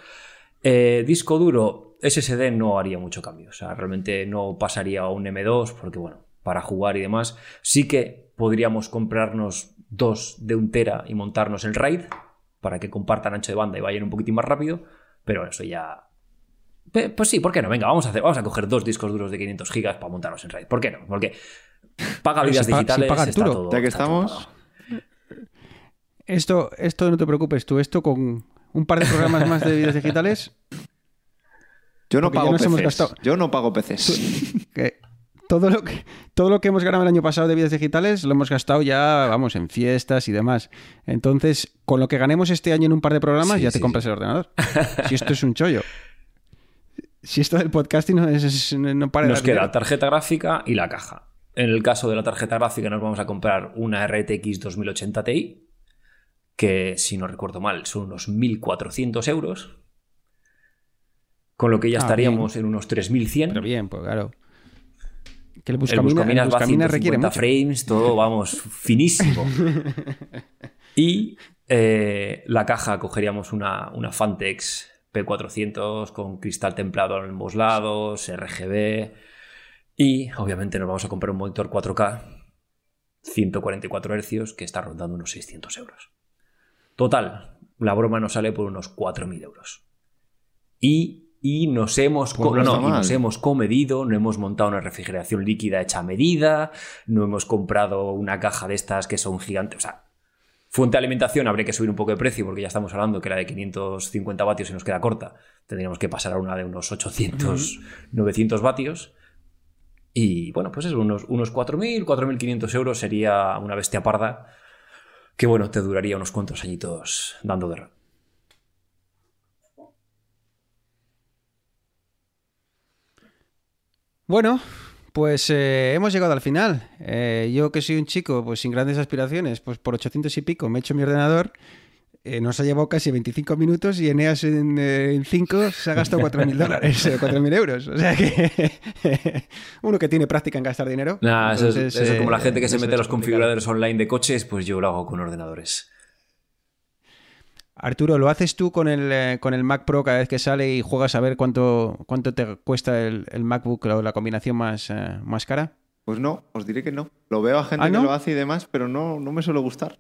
Eh, disco duro, SSD no haría mucho cambio, o sea, realmente no pasaría a un M2 porque, bueno, para jugar y demás, sí que podríamos comprarnos dos de un tera y montarnos el RAID para que compartan ancho de banda y vayan un poquitín más rápido, pero eso ya Pues sí, ¿por qué no? Venga, vamos a, hacer, vamos a coger dos discos duros de 500 gigas para montarnos en RAID. ¿Por qué no? Porque paga Pero vidas si pa- si digitales. paga está todo- Ya que está estamos. Esto, esto no te preocupes tú. Esto con un par de programas más de vidas digitales, yo no pago gastado- Yo no pago PCs. que todo lo que todo lo que hemos ganado el año pasado de vidas digitales lo hemos gastado ya, vamos, en fiestas y demás. Entonces, con lo que ganemos este año en un par de programas, Sí, ya te compras sí. el ordenador. [LAUGHS] Si esto es un chollo. Si esto del podcasting no, es- es- no para de Nos queda dinero. tarjeta gráfica y la caja. En el caso de la tarjeta gráfica nos vamos a comprar una RTX 2080 Ti, que si no recuerdo mal son unos 1.400 euros. Con lo que ya Ah, estaríamos en unos 3100. Pero bien, pues claro. Que el El Buscamina, Buscaminas el va a Buscamina requiere 150 mucho. frames, todo, vamos, finísimo. [LAUGHS] y eh, la caja cogeríamos una, una Fantex P400 con cristal templado en ambos lados, RGB. Y obviamente nos vamos a comprar un monitor 4K, 144 Hz, que está rondando unos 600 euros. Total, la broma nos sale por unos 4.000 euros. Y, y nos hemos Pues no no, y nos hemos comedido, no hemos montado una refrigeración líquida hecha a medida, no hemos comprado una caja de estas que son gigantes. O sea, fuente de alimentación habría que subir un poco de precio porque ya estamos hablando que la de 550 vatios se nos queda corta. Tendríamos que pasar a una de unos 800, 900 vatios. Y bueno, pues eso, unos, unos 4.000, 4.500 euros sería una bestia parda que bueno, te duraría unos cuantos añitos dando guerra. Bueno, pues eh, hemos llegado al final. Eh, yo que soy un chico pues sin grandes aspiraciones, pues por 800 y pico me he hecho mi ordenador. Eh, nos ha llevado casi 25 minutos y Eneas en 5 se ha gastado 4.000 [LAUGHS] dólares, eh, 4.000 euros. O sea que [LAUGHS] uno que tiene práctica en gastar dinero. Nah, eso, es, entonces, eso es como la eh, gente que se mete a los configuradores online de coches, pues yo lo hago con ordenadores. Arturo, ¿lo haces tú con el, eh, con el Mac Pro cada vez que sale y juegas a ver cuánto, cuánto te cuesta el, el MacBook o la combinación más, eh, más cara? Pues no, os diré que no. Lo veo a gente ¿Ah, no? que lo hace y demás, pero no, no me suele gustar.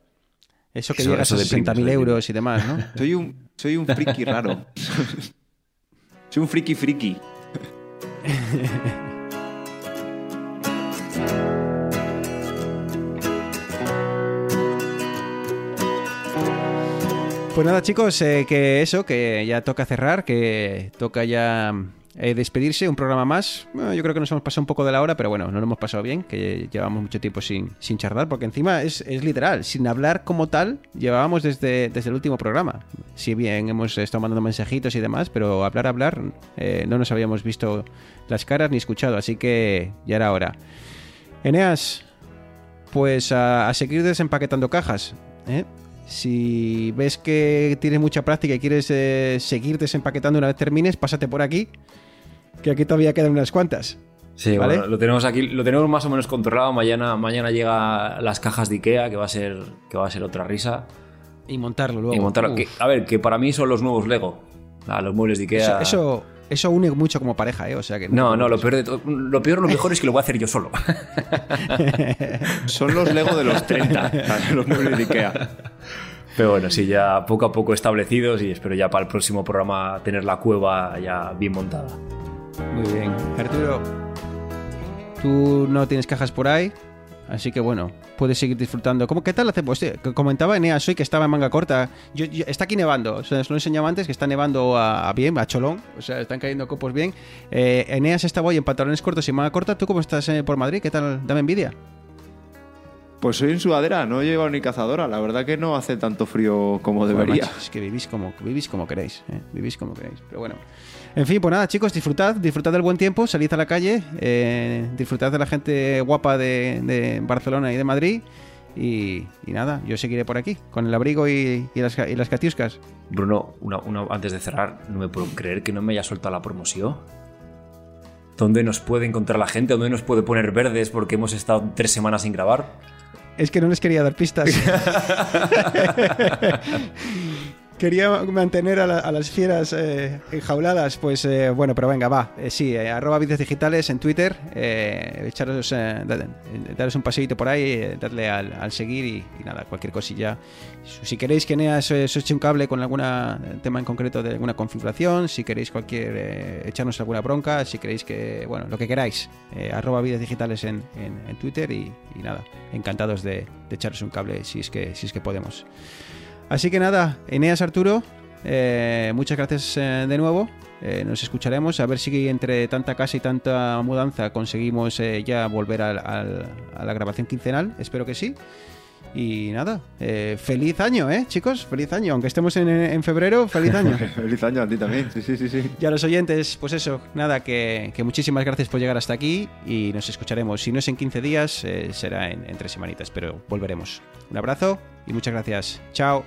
Eso que Eso- llegas eso a deprime, 60.000 eso deprime. euros y demás, ¿no? [LAUGHS] Soy un, soy un friki raro. [LAUGHS] soy un friki friki. Pues nada, chicos, eh, que eso, que ya toca cerrar, que toca ya eh, despedirse, un programa más. Bueno, yo creo que nos hemos pasado un poco de la hora, pero bueno, no lo hemos pasado bien, que llevamos mucho tiempo sin, sin charlar, porque encima es, es literal, sin hablar como tal, llevábamos desde, desde el último programa. Si bien hemos estado mandando mensajitos y demás, pero hablar, hablar, eh, no nos habíamos visto las caras ni escuchado, así que ya era hora. Eneas, pues a, seguir desempaquetando cajas. ¿eh? Si ves que tienes mucha práctica y quieres seguir desempaquetando una vez termines, pásate por aquí, que aquí todavía quedan unas cuantas. Sí, ¿Vale? bueno, lo tenemos aquí, lo tenemos más o menos controlado. Mañana, mañana llega las cajas de Ikea, que va a ser, que va a ser otra risa. Y montarlo luego. Y montarlo. Que- a ver, que para mí son los nuevos Lego. Ah, los muebles de Ikea. Eso, eso, eso une mucho como pareja, ¿eh? O sea que No, no, lo peor, de todo- lo peor, lo mejor es que lo voy a hacer yo solo. [LAUGHS] Son los Lego de los 30, los muebles de Ikea. Pero bueno, sí, ya poco a poco establecidos y espero ya para el próximo programa tener la cueva ya bien montada. Muy bien. Arturo, tú no tienes cajas por ahí, así que bueno, puedes seguir disfrutando. ¿Cómo, ¿Qué tal hace? Pues eh, comentaba Eneas hoy que estaba en manga corta. Yo, yo- está aquí nevando, o sea, os lo enseñaba antes que está nevando a, a bien, a cholón, o sea, están cayendo copos bien. Eh, Eneas estaba hoy en pantalones cortos y manga corta. ¿Tú cómo estás eh, por Madrid? ¿Qué tal? Dame envidia. Pues soy en sudadera, no he llevado ni cazadora. La verdad que no hace tanto frío como Joder, debería. macho, es que vivís como, vivís como queréis, ¿eh? vivís como queréis. Pero bueno. En fin, pues nada, chicos, disfrutad, disfrutad del buen tiempo, salid a la calle, eh, disfrutad de la gente guapa de, de Barcelona y de Madrid. Y, y nada, yo seguiré por aquí, con el abrigo y, y las, y las catiuscas. Bruno, una, una- antes de cerrar, no me puedo creer que no me haya soltado la promoción. ¿Dónde nos puede encontrar la gente? ¿Dónde nos puede poner verdes porque hemos estado tres semanas sin grabar? Es que no les quería dar pistas. [LAUGHS] [LAUGHS] Quería mantener a, la- a las fieras eh, enjauladas, pues eh, bueno, pero venga, va. Eh, sí, eh, arroba vídeos digitales en Twitter, eh, echaros, eh, da- daros un paseíto por ahí, darle al, al seguir y, y nada, cualquier cosilla. Si queréis que Neas eh, os eche un cable con algún tema en concreto de alguna configuración, si queréis cualquier echarnos alguna bronca, si queréis que, bueno, lo que queráis, arroba vídeos digitales en, en- en Twitter y, y nada, encantados de, de echaros un cable si es que, si es que podemos. Así que nada, Eneas Arturo, eh, muchas gracias eh, de nuevo. Eh, nos escucharemos a ver si entre tanta casa y tanta mudanza conseguimos ya volver al- al- a la grabación quincenal. Espero que sí. Y nada, feliz año, ¿eh, chicos? Feliz año. Aunque estemos en, en febrero, feliz año. [LAUGHS] Feliz año a ti también. Sí, sí, sí, sí. Y a los oyentes, pues eso, nada, que, que muchísimas gracias por llegar hasta aquí y nos escucharemos. Si no es en 15 días, será en, en tres semanitas, pero volveremos. Un abrazo y muchas gracias. Chao.